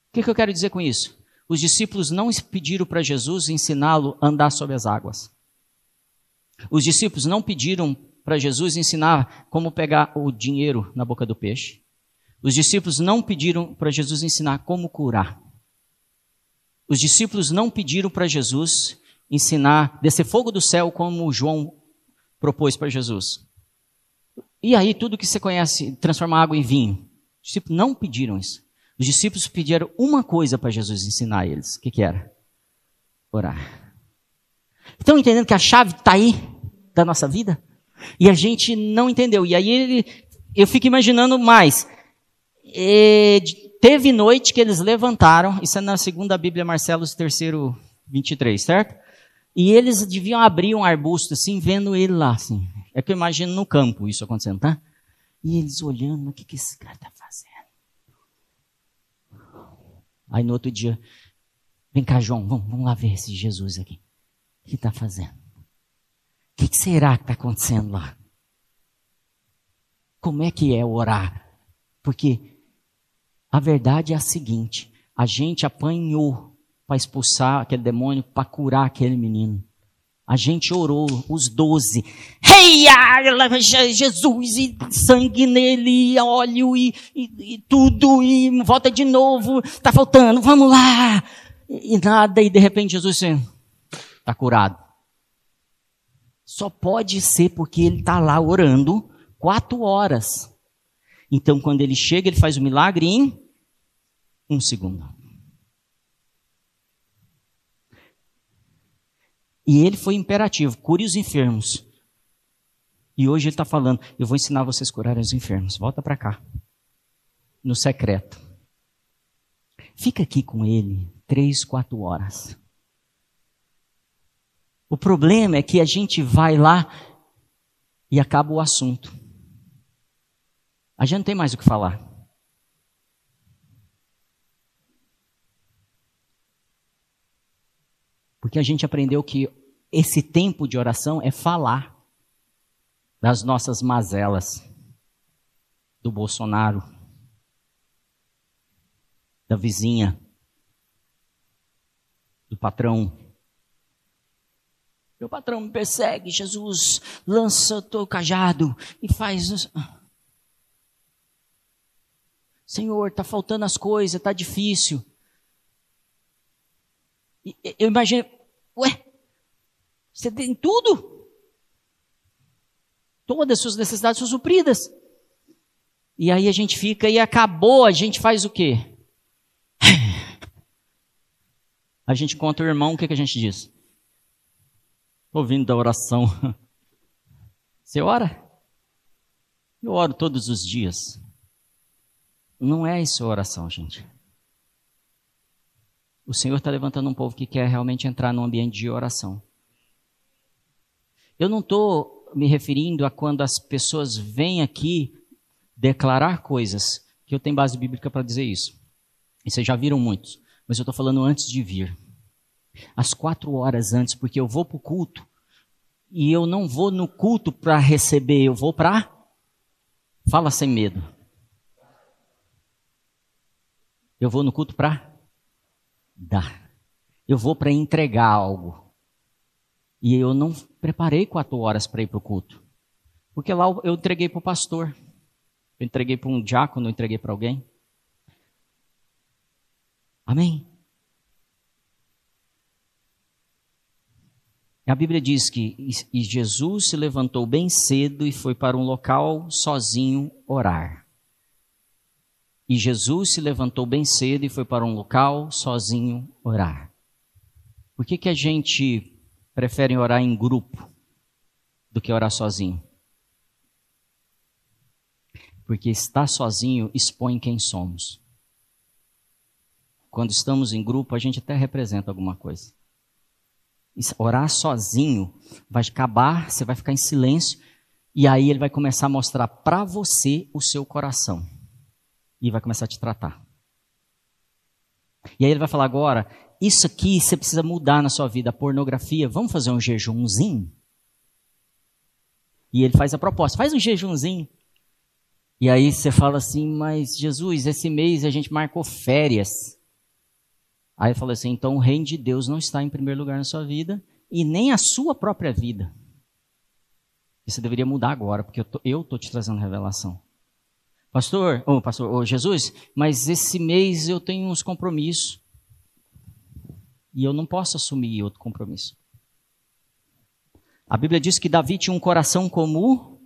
Speaker 2: O que, que eu quero dizer com isso? Os discípulos não pediram para Jesus ensiná-lo a andar sobre as águas. Os discípulos não pediram para Jesus ensinar como pegar o dinheiro na boca do peixe. Os discípulos não pediram para Jesus ensinar como curar. Os discípulos não pediram para Jesus ensinar descer fogo do céu como João propôs para Jesus. E aí, tudo que você conhece, transformar água em vinho. Os discípulos não pediram isso. Os discípulos pediram uma coisa para Jesus ensinar a eles. O que, que era? Orar. Estão entendendo que a chave está aí da nossa vida? E a gente não entendeu. E aí ele, eu fico imaginando mais. E, teve noite que eles levantaram, isso é na segunda Bíblia Marcelos, terceiro 23, certo? E eles deviam abrir um arbusto assim, vendo ele lá, assim. É que eu imagino no campo isso acontecendo, tá? E eles olhando, o que, que esse cara está fazendo? Aí no outro dia, vem cá, João, vamos, vamos lá ver esse Jesus aqui. Que está fazendo? O que, que será que está acontecendo lá? Como é que é orar? Porque a verdade é a seguinte: a gente apanhou para expulsar aquele demônio, para curar aquele menino. A gente orou, os doze. Hey, Jesus, e sangue nele, e óleo, e, e, e, tudo, e volta de novo, tá faltando, vamos lá. E, e nada, e de repente Jesus assim, tá curado. Só pode ser porque ele tá lá orando quatro horas. Então, quando ele chega, ele faz o milagre em um segundo. E ele foi imperativo: cure os enfermos. E hoje ele está falando: eu vou ensinar vocês a curarem os enfermos. Volta para cá. No secreto. Fica aqui com ele três, quatro horas. O problema é que a gente vai lá e acaba o assunto. A gente não tem mais o que falar. Porque a gente aprendeu que esse tempo de oração é falar das nossas mazelas, do Bolsonaro, da vizinha, do patrão. Meu patrão me persegue, Jesus, lança o teu cajado e faz. Senhor, está faltando as coisas, está difícil. Eu imagino, ué, você tem tudo. Todas as suas necessidades são supridas. E aí a gente fica e acabou, a gente faz o quê? A gente conta o irmão, o que, que a gente diz? Ouvindo da oração. Você ora? Eu oro todos os dias. Não é isso a oração, gente. O Senhor está levantando um povo que quer realmente entrar num ambiente de oração. Eu não estou me referindo a quando as pessoas vêm aqui declarar coisas, que eu tenho base bíblica para dizer isso. E vocês já viram muitos, mas eu estou falando antes de vir. Às quatro horas antes, porque eu vou para o culto, e eu não vou no culto para receber, eu vou para. Fala sem medo. Eu vou no culto para dar. Eu vou para entregar algo. E eu não preparei quatro horas para ir para o culto. Porque lá eu entreguei para o pastor. Eu entreguei para um diácono, eu entreguei para alguém. Amém? A Bíblia diz que e Jesus se levantou bem cedo e foi para um local sozinho orar. E Jesus se levantou bem cedo e foi para um local sozinho orar. Por que, que a gente preferem orar em grupo do que orar sozinho. Porque estar sozinho expõe quem somos. Quando estamos em grupo, a gente até representa alguma coisa. Orar sozinho vai acabar, você vai ficar em silêncio, e aí ele vai começar a mostrar para você o seu coração. E vai começar a te tratar. E aí ele vai falar agora, isso aqui você precisa mudar na sua vida, a pornografia. Vamos fazer um jejumzinho? E ele faz a proposta, faz um jejumzinho. E aí você fala assim, mas Jesus, esse mês a gente marcou férias. Aí ele falou assim, então o reino de Deus não está em primeiro lugar na sua vida e nem a sua própria vida. Você deveria mudar agora, porque eu estou te trazendo revelação. Pastor, oh, pastor, oh, Jesus, mas esse mês eu tenho uns compromissos. E eu não posso assumir outro compromisso. A Bíblia diz que Davi tinha um coração como o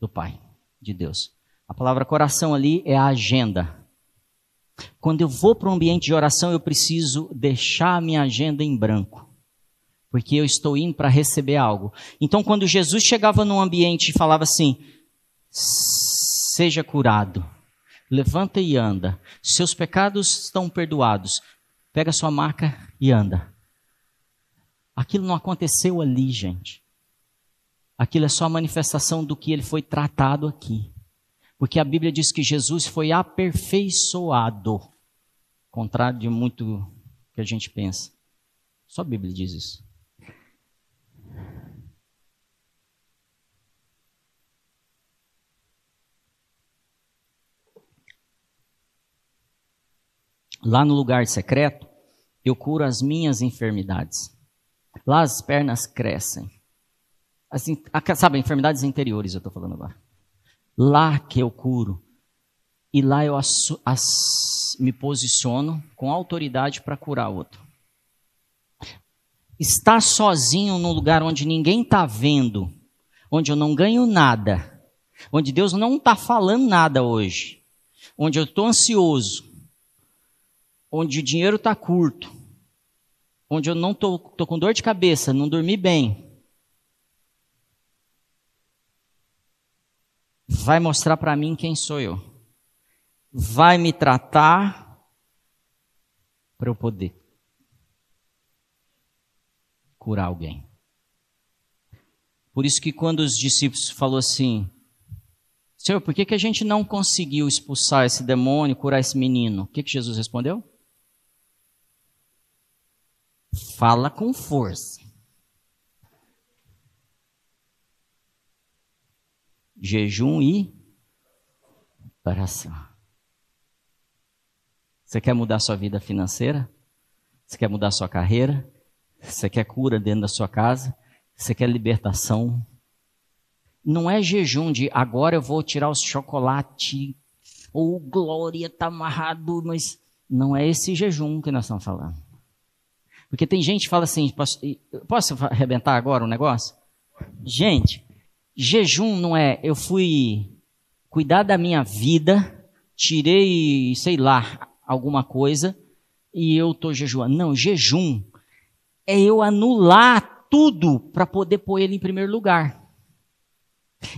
Speaker 2: do Pai, de Deus. A palavra coração ali é a agenda. Quando eu vou para um ambiente de oração, eu preciso deixar a minha agenda em branco. Porque eu estou indo para receber algo. Então, quando Jesus chegava num ambiente e falava assim: seja curado, levanta e anda, seus pecados estão perdoados, pega sua marca e anda. Aquilo não aconteceu ali, gente. Aquilo é só a manifestação do que ele foi tratado aqui. Porque a Bíblia diz que Jesus foi aperfeiçoado, contrário de muito que a gente pensa. Só a Bíblia diz isso. Lá no lugar secreto, eu curo as minhas enfermidades. Lá as pernas crescem. Assim, sabe, enfermidades interiores eu estou falando agora. Lá que eu curo. E lá eu me posiciono com autoridade para curar outro. Estar sozinho num lugar onde ninguém está vendo, onde eu não ganho nada, onde Deus não está falando nada hoje, onde eu estou ansioso, onde o dinheiro está curto, onde eu não estou com dor de cabeça, não dormi bem, vai mostrar para mim quem sou eu. Vai me tratar para eu poder curar alguém. Por isso que quando os discípulos falou assim, Senhor, por que, que a gente não conseguiu expulsar esse demônio, curar esse menino? O que, que Jesus respondeu? Fala com força. Jejum e oração. Você quer mudar sua vida financeira? Você quer mudar sua carreira? Você quer cura dentro da sua casa? Você quer libertação? Não é jejum de agora eu vou tirar os chocolate ou glória está amarrado, mas não é esse jejum que nós estamos falando. Porque tem gente que fala assim, posso, posso arrebentar agora um negócio? Gente, jejum não é eu fui cuidar da minha vida, tirei, sei lá, alguma coisa e eu estou jejuando. Não, jejum é eu anular tudo para poder pôr ele em primeiro lugar.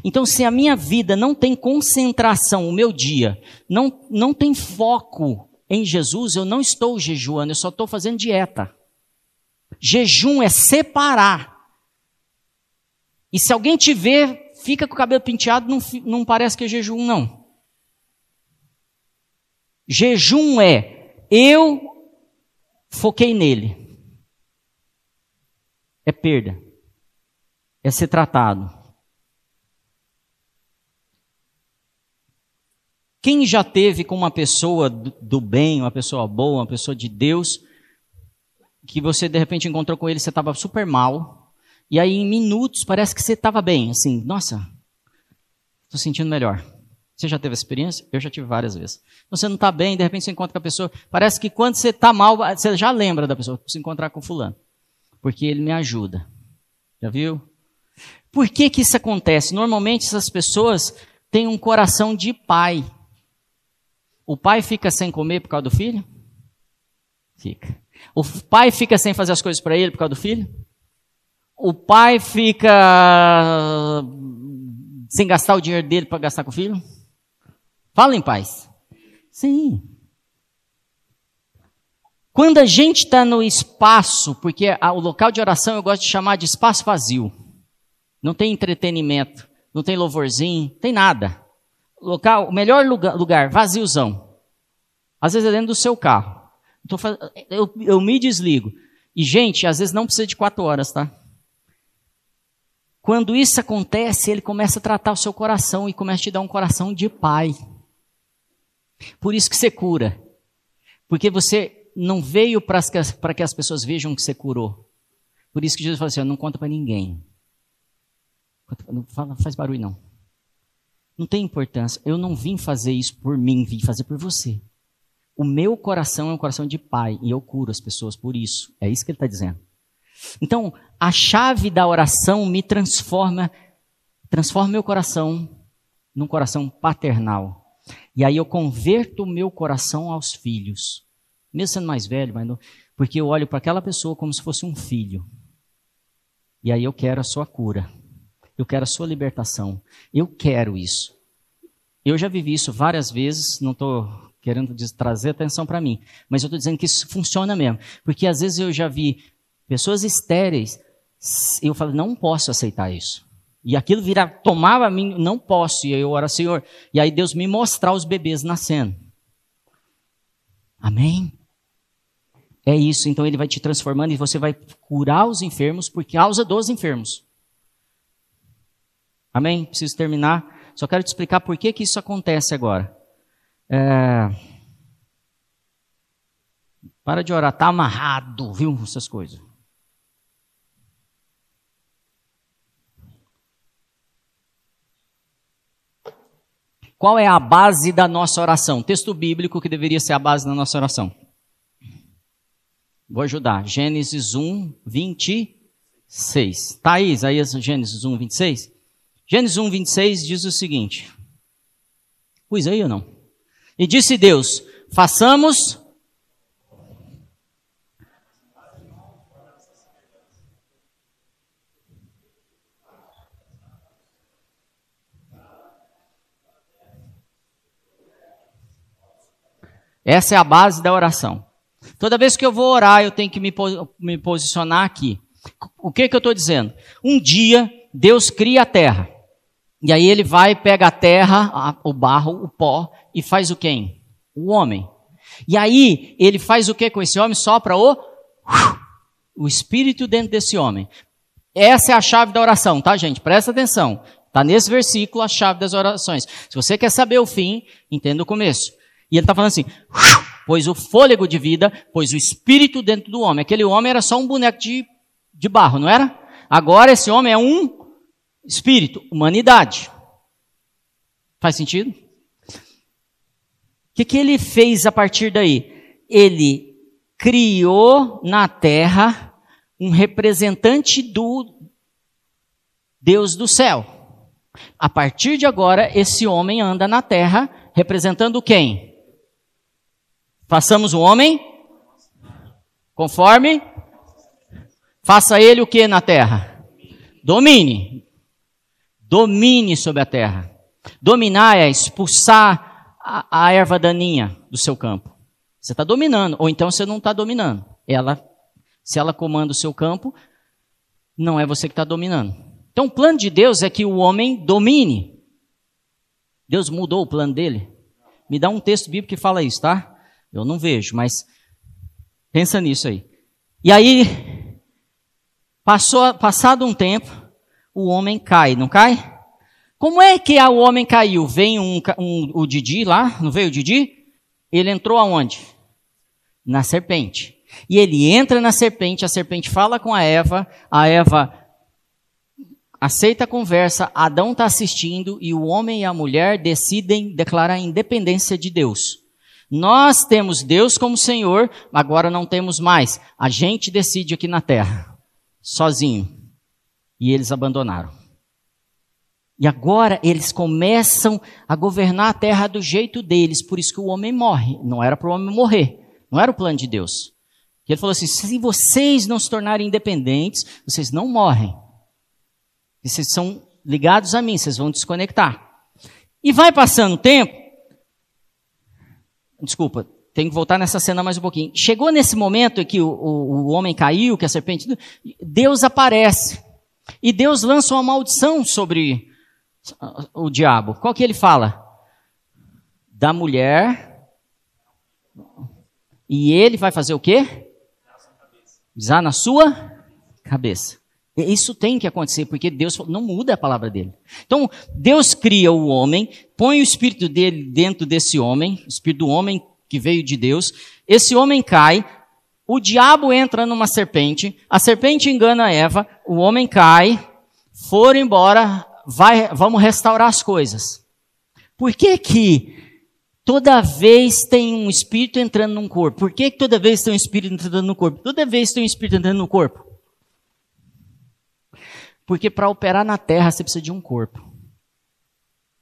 Speaker 2: Então, se a minha vida não tem concentração, o meu dia, não, não tem foco em Jesus, eu não estou jejuando, eu só estou fazendo dieta. Jejum é separar. E se alguém te ver, fica com o cabelo penteado, não, não parece que é jejum, não. Jejum é eu foquei nele. É perda. É ser tratado. Quem já teve com uma pessoa do bem, uma pessoa boa, uma pessoa de Deus, que você de repente encontrou com ele, você estava super mal, e aí em minutos parece que você estava bem, assim, nossa, estou sentindo melhor. Você já teve essa experiência? Eu já tive várias vezes. Você não está bem, de repente você encontra com a pessoa, parece que quando você está mal, você já lembra da pessoa, se encontrar com fulano, porque ele me ajuda. Já viu? Por que que isso acontece? Normalmente essas pessoas têm um coração de pai. O pai fica sem comer por causa do filho? Fica. O pai fica sem fazer as coisas para ele por causa do filho? O pai fica sem gastar o dinheiro dele para gastar com o filho? Fala em paz. Sim. Quando a gente está no espaço, porque o local de oração eu gosto de chamar de espaço vazio. Não tem entretenimento, não tem louvorzinho, tem nada. Local, o melhor lugar, lugar, vaziozão. Às vezes é dentro do seu carro. Faz... Eu, eu me desligo. E, gente, às vezes não precisa de quatro horas, tá? Quando isso acontece, ele começa a tratar o seu coração e começa a te dar um coração de pai. Por isso que você cura. Porque você não veio para que as pessoas vejam que você curou. Por isso que Jesus falou assim: não conta para ninguém. Não faz barulho, não. Não tem importância. Eu não vim fazer isso por mim, vim fazer por você. O meu coração é um coração de pai e eu curo as pessoas por isso. É isso que ele está dizendo. Então, a chave da oração me transforma, transforma meu coração num coração paternal. E aí eu converto o meu coração aos filhos. Mesmo sendo mais velho, mas não, porque eu olho para aquela pessoa como se fosse um filho. E aí eu quero a sua cura. Eu quero a sua libertação. Eu quero isso. Eu já vivi isso várias vezes, não estou querendo trazer atenção para mim, mas eu estou dizendo que isso funciona mesmo. Porque às vezes eu já vi pessoas estéreis, eu falo, não posso aceitar isso. E aquilo virar, tomava a mim, não posso. E aí eu oro, Senhor. E aí Deus me mostrar os bebês nascendo. Amém? É isso, então ele vai te transformando e você vai curar os enfermos por causa dos enfermos. Amém? Preciso terminar. Só quero te explicar por que, que isso acontece agora. É... Para de orar, tá amarrado, viu? Essas coisas. Qual é a base da nossa oração? Texto bíblico que deveria ser a base da nossa oração. Vou ajudar. Gênesis 1, 26. Tá aí, Gênesis 1, 26? Gênesis 1, 26 diz o seguinte. Pois aí ou não? E disse Deus: façamos Essa é a base da oração. Toda vez que eu vou orar, eu tenho que me, me posicionar aqui. O que, que eu estou dizendo? Um dia, Deus cria a terra. E aí ele vai, pega a terra, a, o barro, o pó, e faz o quem? O homem. E aí, ele faz o que com esse homem? Sopra o, o espírito dentro desse homem. Essa é a chave da oração, tá, gente? Presta atenção. Está nesse versículo a chave das orações. Se você quer saber o fim, entenda o começo. E ele está falando assim, pois o fôlego de vida, pois o espírito dentro do homem. Aquele homem era só um boneco de, de barro, não era? Agora esse homem é um espírito, humanidade. Faz sentido? O que, que ele fez a partir daí? Ele criou na terra um representante do Deus do céu. A partir de agora, esse homem anda na terra representando quem? Façamos o homem conforme faça ele o que na terra? Domine. Domine sobre a terra. Dominar é expulsar a, a erva daninha do seu campo. Você está dominando, ou então você não está dominando. Ela, se ela comanda o seu campo, não é você que está dominando. Então o plano de Deus é que o homem domine. Deus mudou o plano dele. Me dá um texto bíblico que fala isso, tá? Eu não vejo, mas pensa nisso aí. E aí, passou, passado um tempo, o homem cai, não cai? Como é que o homem caiu? Vem um, um, o Didi lá, não veio o Didi? Ele entrou aonde? Na serpente. E ele entra na serpente, a serpente fala com a Eva, a Eva aceita a conversa, Adão está assistindo e o homem e a mulher decidem declarar a independência de Deus. Nós temos Deus como Senhor, agora não temos mais. A gente decide aqui na terra, sozinho. E eles abandonaram. E agora eles começam a governar a terra do jeito deles, por isso que o homem morre. Não era para o homem morrer, não era o plano de Deus. Ele falou assim: se vocês não se tornarem independentes, vocês não morrem. Vocês são ligados a mim, vocês vão desconectar. E vai passando o tempo, Desculpa, tenho que voltar nessa cena mais um pouquinho. Chegou nesse momento que o, o, o homem caiu, que a serpente. Deus aparece. E Deus lança uma maldição sobre o diabo. Qual que ele fala? Da mulher. E ele vai fazer o quê? Pisar na sua cabeça. Isso tem que acontecer, porque Deus não muda a palavra dele. Então, Deus cria o homem, põe o espírito dele dentro desse homem, o espírito do homem que veio de Deus. Esse homem cai, o diabo entra numa serpente, a serpente engana Eva, o homem cai, foram embora, vai, vamos restaurar as coisas. Por que que toda vez tem um espírito entrando num corpo? Por que, que toda vez tem um espírito entrando no corpo? Toda vez tem um espírito entrando no corpo. Porque para operar na terra você precisa de um corpo.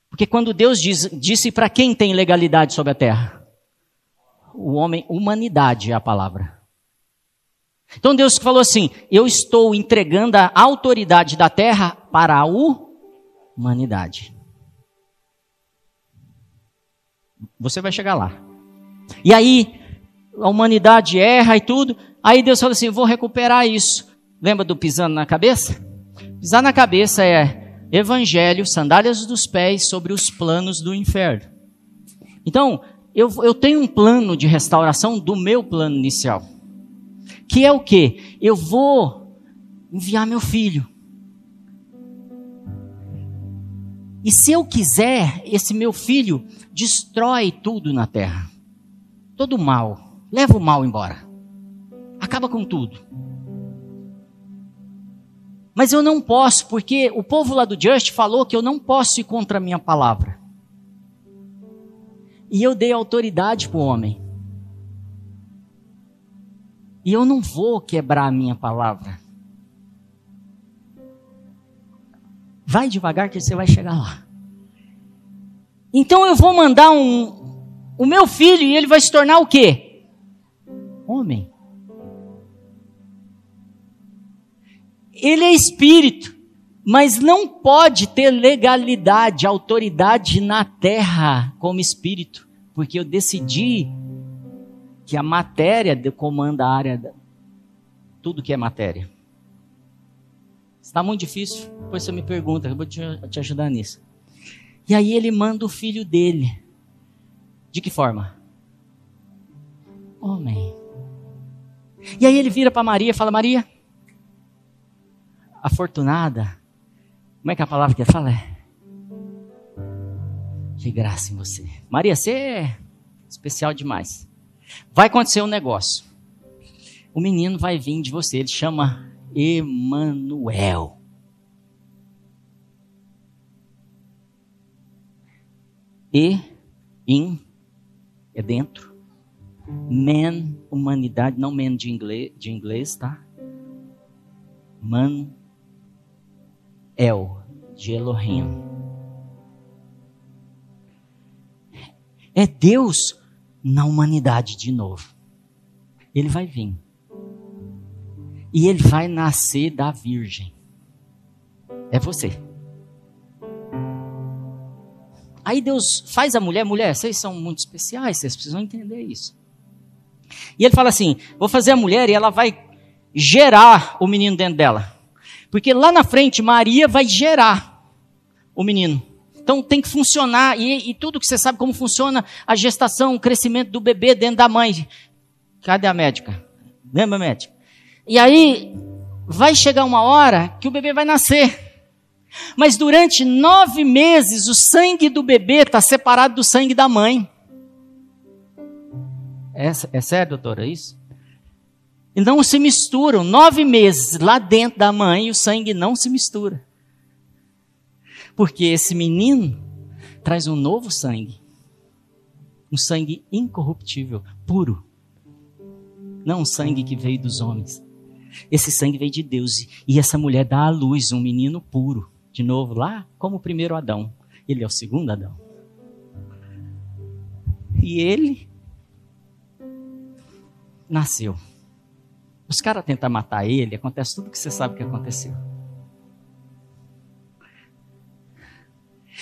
Speaker 2: Porque quando Deus diz, disse para quem tem legalidade sobre a terra? O homem, humanidade é a palavra. Então Deus falou assim: Eu estou entregando a autoridade da terra para a humanidade. Você vai chegar lá. E aí, a humanidade erra e tudo. Aí Deus falou assim: Vou recuperar isso. Lembra do pisando na cabeça? Pisar na cabeça é evangelho, sandálias dos pés sobre os planos do inferno. Então, eu, eu tenho um plano de restauração do meu plano inicial. Que é o que? Eu vou enviar meu filho. E se eu quiser, esse meu filho destrói tudo na terra. Todo o mal. Leva o mal embora. Acaba com tudo. Mas eu não posso, porque o povo lá do Just falou que eu não posso ir contra a minha palavra. E eu dei autoridade para o homem. E eu não vou quebrar a minha palavra. Vai devagar que você vai chegar lá. Então eu vou mandar um, o meu filho e ele vai se tornar o quê? Homem. Ele é espírito, mas não pode ter legalidade, autoridade na terra como espírito, porque eu decidi que a matéria comanda a área, tudo que é matéria. Está muito difícil? Depois você me pergunta, eu vou te, te ajudar nisso. E aí ele manda o filho dele. De que forma? Homem. E aí ele vira para Maria e fala: Maria, afortunada. Como é que a palavra que fala é? Que graça em você. Maria, você é especial demais. Vai acontecer um negócio. O menino vai vir de você. Ele chama Emanuel. E, in, é dentro. Man, humanidade, não man de inglês, de inglês tá? Man, El, de Elohim. É Deus na humanidade de novo. Ele vai vir. E ele vai nascer da Virgem. É você. Aí Deus faz a mulher, mulher, vocês são muito especiais, vocês precisam entender isso. E ele fala assim: vou fazer a mulher e ela vai gerar o menino dentro dela. Porque lá na frente, Maria vai gerar o menino. Então tem que funcionar, e, e, tudo que você sabe como funciona a gestação, o crescimento do bebê dentro da mãe. Cadê a médica? Lembra, médica? E aí vai chegar uma hora que o bebê vai nascer. Mas durante nove meses o sangue do bebê está separado do sangue da mãe. É, é sério, doutora, é isso? E não se misturam. Nove meses lá dentro da mãe o sangue não se mistura. Porque esse menino traz um novo sangue. Um sangue incorruptível, puro. Não um sangue que veio dos homens. Esse sangue veio de Deus. E essa mulher dá à luz um menino puro. De novo, lá como o primeiro Adão. Ele é o segundo Adão. E ele nasceu. Os caras tentam matar ele, acontece tudo que você sabe que aconteceu.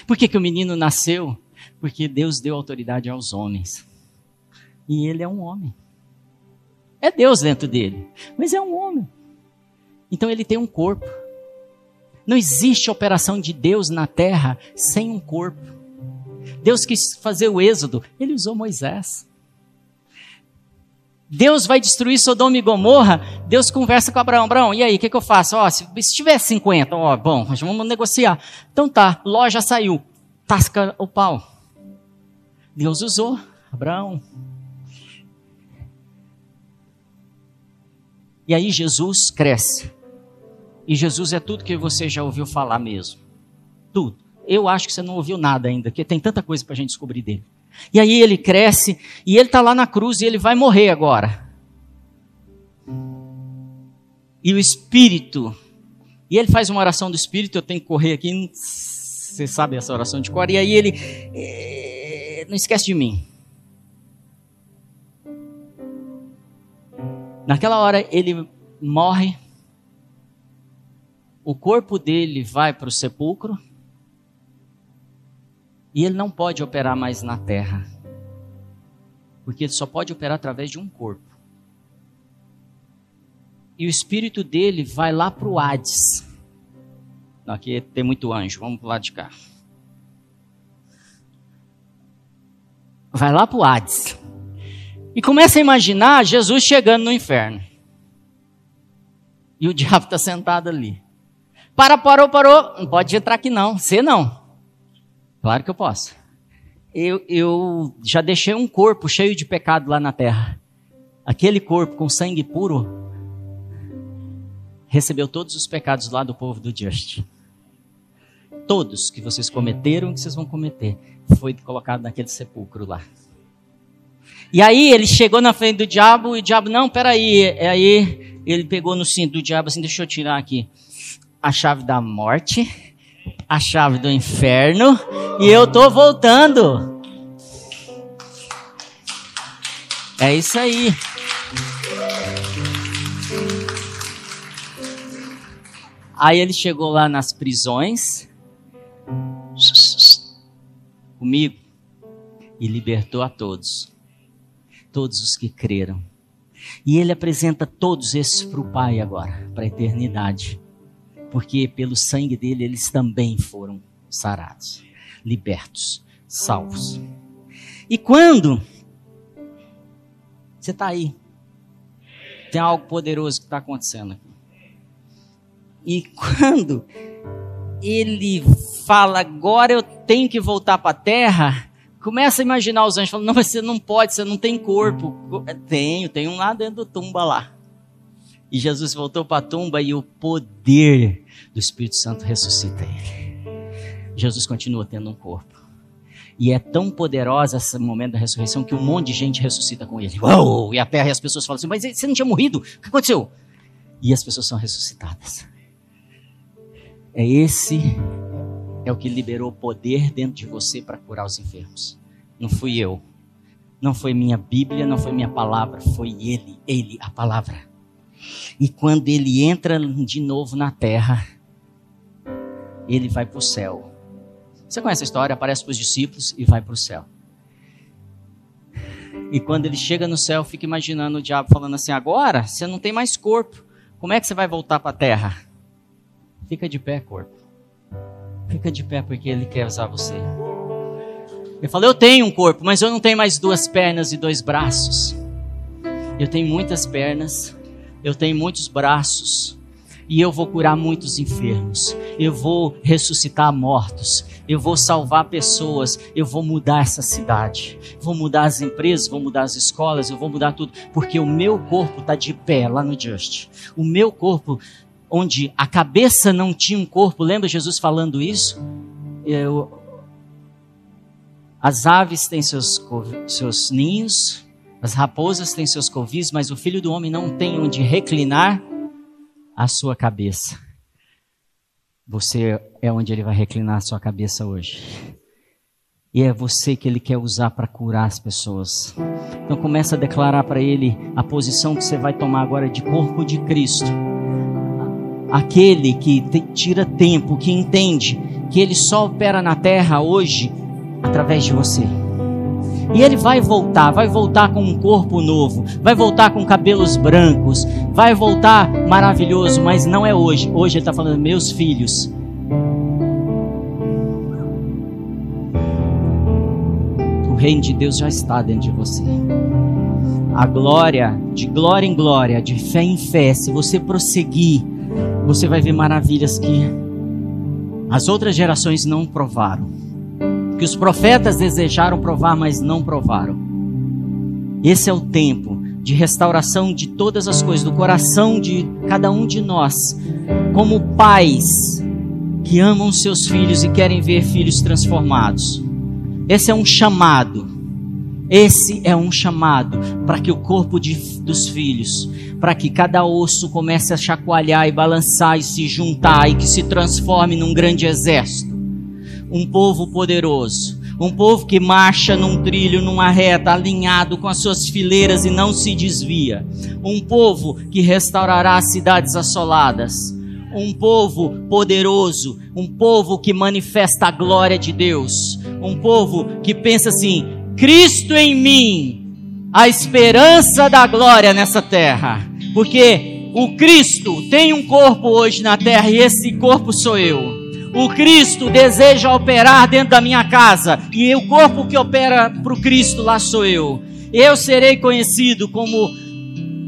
Speaker 2: Por que, que o menino nasceu? Porque Deus deu autoridade aos homens. E ele é um homem. É Deus dentro dele, mas é um homem. Então ele tem um corpo. Não existe operação de Deus na terra sem um corpo. Deus quis fazer o êxodo, ele usou Moisés. Deus vai destruir Sodoma e Gomorra. Deus conversa com Abraão. Abraão, e aí, o que, que, eu faço? Ó, se, se tiver 50, ó, bom, vamos negociar. Então tá, loja saiu. Tasca o pau. Deus usou Abraão. E aí Jesus cresce. E Jesus é tudo que você já ouviu falar mesmo. Tudo. Eu acho que você não ouviu nada ainda, porque tem tanta coisa para a gente descobrir dele. E aí ele cresce e ele está lá na cruz e ele vai morrer agora. E o Espírito, e ele faz uma oração do Espírito, eu tenho que correr aqui, você sabe essa oração de cor, e aí ele, é, não esquece de mim. Naquela hora ele morre, o corpo dele vai para o sepulcro, e ele não pode operar mais na terra. Porque ele só pode operar através de um corpo. E o espírito dele vai lá para o Hades. Não, aqui tem muito anjo, vamos para o lado de cá. Vai lá para o Hades. E começa a imaginar Jesus chegando no inferno. E o diabo está sentado ali. Para, parou, parou. Não pode entrar aqui não. Você não. Claro que eu posso. Eu, eu já deixei um corpo cheio de pecado lá na terra. Aquele corpo com sangue puro recebeu todos os pecados lá do povo do Just. Todos que vocês cometeram, que vocês vão cometer, foi colocado naquele sepulcro lá. E aí ele chegou na frente do diabo e o diabo, não, peraí. E aí ele pegou no cinto do diabo assim, deixa eu tirar aqui a chave da morte a chave do inferno e eu tô voltando. É isso aí. Aí ele chegou lá nas prisões comigo e libertou a todos, todos os que creram. E ele apresenta todos esses para o Pai agora, para a eternidade porque pelo sangue dele eles também foram sarados, libertos, salvos. E quando você está aí, tem algo poderoso que está acontecendo aqui. E quando ele fala, agora eu tenho que voltar para a terra, começa a imaginar os anjos falando, não, você não pode, você não tem corpo. Tenho, tem um lá dentro do tumba lá. E Jesus voltou para a tumba e o poder do Espírito Santo ressuscita ele. Jesus continua tendo um corpo. E é tão poderosa esse momento da ressurreição que um monte de gente ressuscita com ele. Uou! E a terra e as pessoas falam assim: Mas você não tinha morrido? O que aconteceu? E as pessoas são ressuscitadas. É esse é o que liberou poder dentro de você para curar os enfermos. Não fui eu. Não foi minha Bíblia, não foi minha palavra, foi ele, ele, a palavra. E quando ele entra de novo na terra, ele vai para o céu. Você conhece a história? Aparece para os discípulos e vai para o céu. E quando ele chega no céu, fica imaginando o diabo falando assim: agora você não tem mais corpo. Como é que você vai voltar para a terra? Fica de pé, corpo. Fica de pé porque ele quer usar você. Ele falou: Eu tenho um corpo, mas eu não tenho mais duas pernas e dois braços. Eu tenho muitas pernas, eu tenho muitos braços e eu vou curar muitos enfermos. Eu vou ressuscitar mortos. Eu vou salvar pessoas. Eu vou mudar essa cidade. Vou mudar as empresas, vou mudar as escolas, eu vou mudar tudo, porque o meu corpo está de pé lá no Just. O meu corpo, onde a cabeça não tinha um corpo, lembra Jesus falando isso? Eu, as aves têm seus, seus ninhos, as raposas têm seus covis, mas o filho do homem não tem onde reclinar a sua cabeça. Você é onde ele vai reclinar a sua cabeça hoje. E é você que ele quer usar para curar as pessoas. Então começa a declarar para ele a posição que você vai tomar agora de corpo de Cristo. Aquele que te, tira tempo, que entende que ele só opera na terra hoje através de você. E ele vai voltar, vai voltar com um corpo novo, vai voltar com cabelos brancos, vai voltar maravilhoso, mas não é hoje. Hoje ele está falando, meus filhos. O reino de Deus já está dentro de você. a glória, de glória em glória, de fé em fé, se você prosseguir, você vai ver maravilhas que as outras gerações não provaram. Que os profetas desejaram provar, mas não provaram. Esse é o tempo de restauração de todas as coisas, do coração de cada um de nós, como pais que amam seus filhos e querem ver filhos transformados. Esse é um chamado esse é um chamado para que o corpo de, dos filhos, para que cada osso comece a chacoalhar e balançar e se juntar e que se transforme num grande exército. Um povo poderoso, um povo que marcha num trilho, numa reta, alinhado com as suas fileiras e não se desvia. Um povo que restaurará as cidades assoladas. Um povo poderoso, um povo que manifesta a glória de Deus. Um povo que pensa assim: Cristo em mim, a esperança da glória nessa terra. Porque o Cristo tem um corpo hoje na terra e esse corpo sou eu. O Cristo deseja operar dentro da minha casa e o corpo que opera para o Cristo lá sou eu. Eu serei conhecido como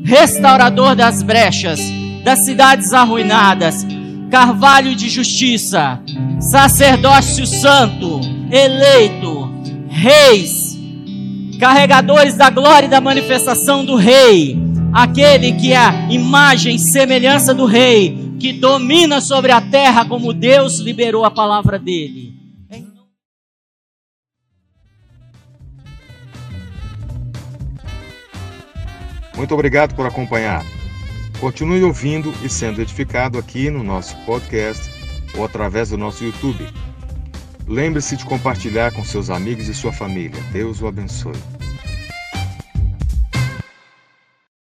Speaker 2: restaurador das brechas, das cidades arruinadas, carvalho de justiça, sacerdócio santo, eleito, reis, carregadores da glória e da manifestação do Rei, aquele que é a imagem e semelhança do Rei, que domina sobre a terra como Deus liberou a palavra dele.
Speaker 1: Muito obrigado por acompanhar. Continue ouvindo e sendo edificado aqui no nosso podcast ou através do nosso YouTube. Lembre-se de compartilhar com seus amigos e sua família. Deus o abençoe.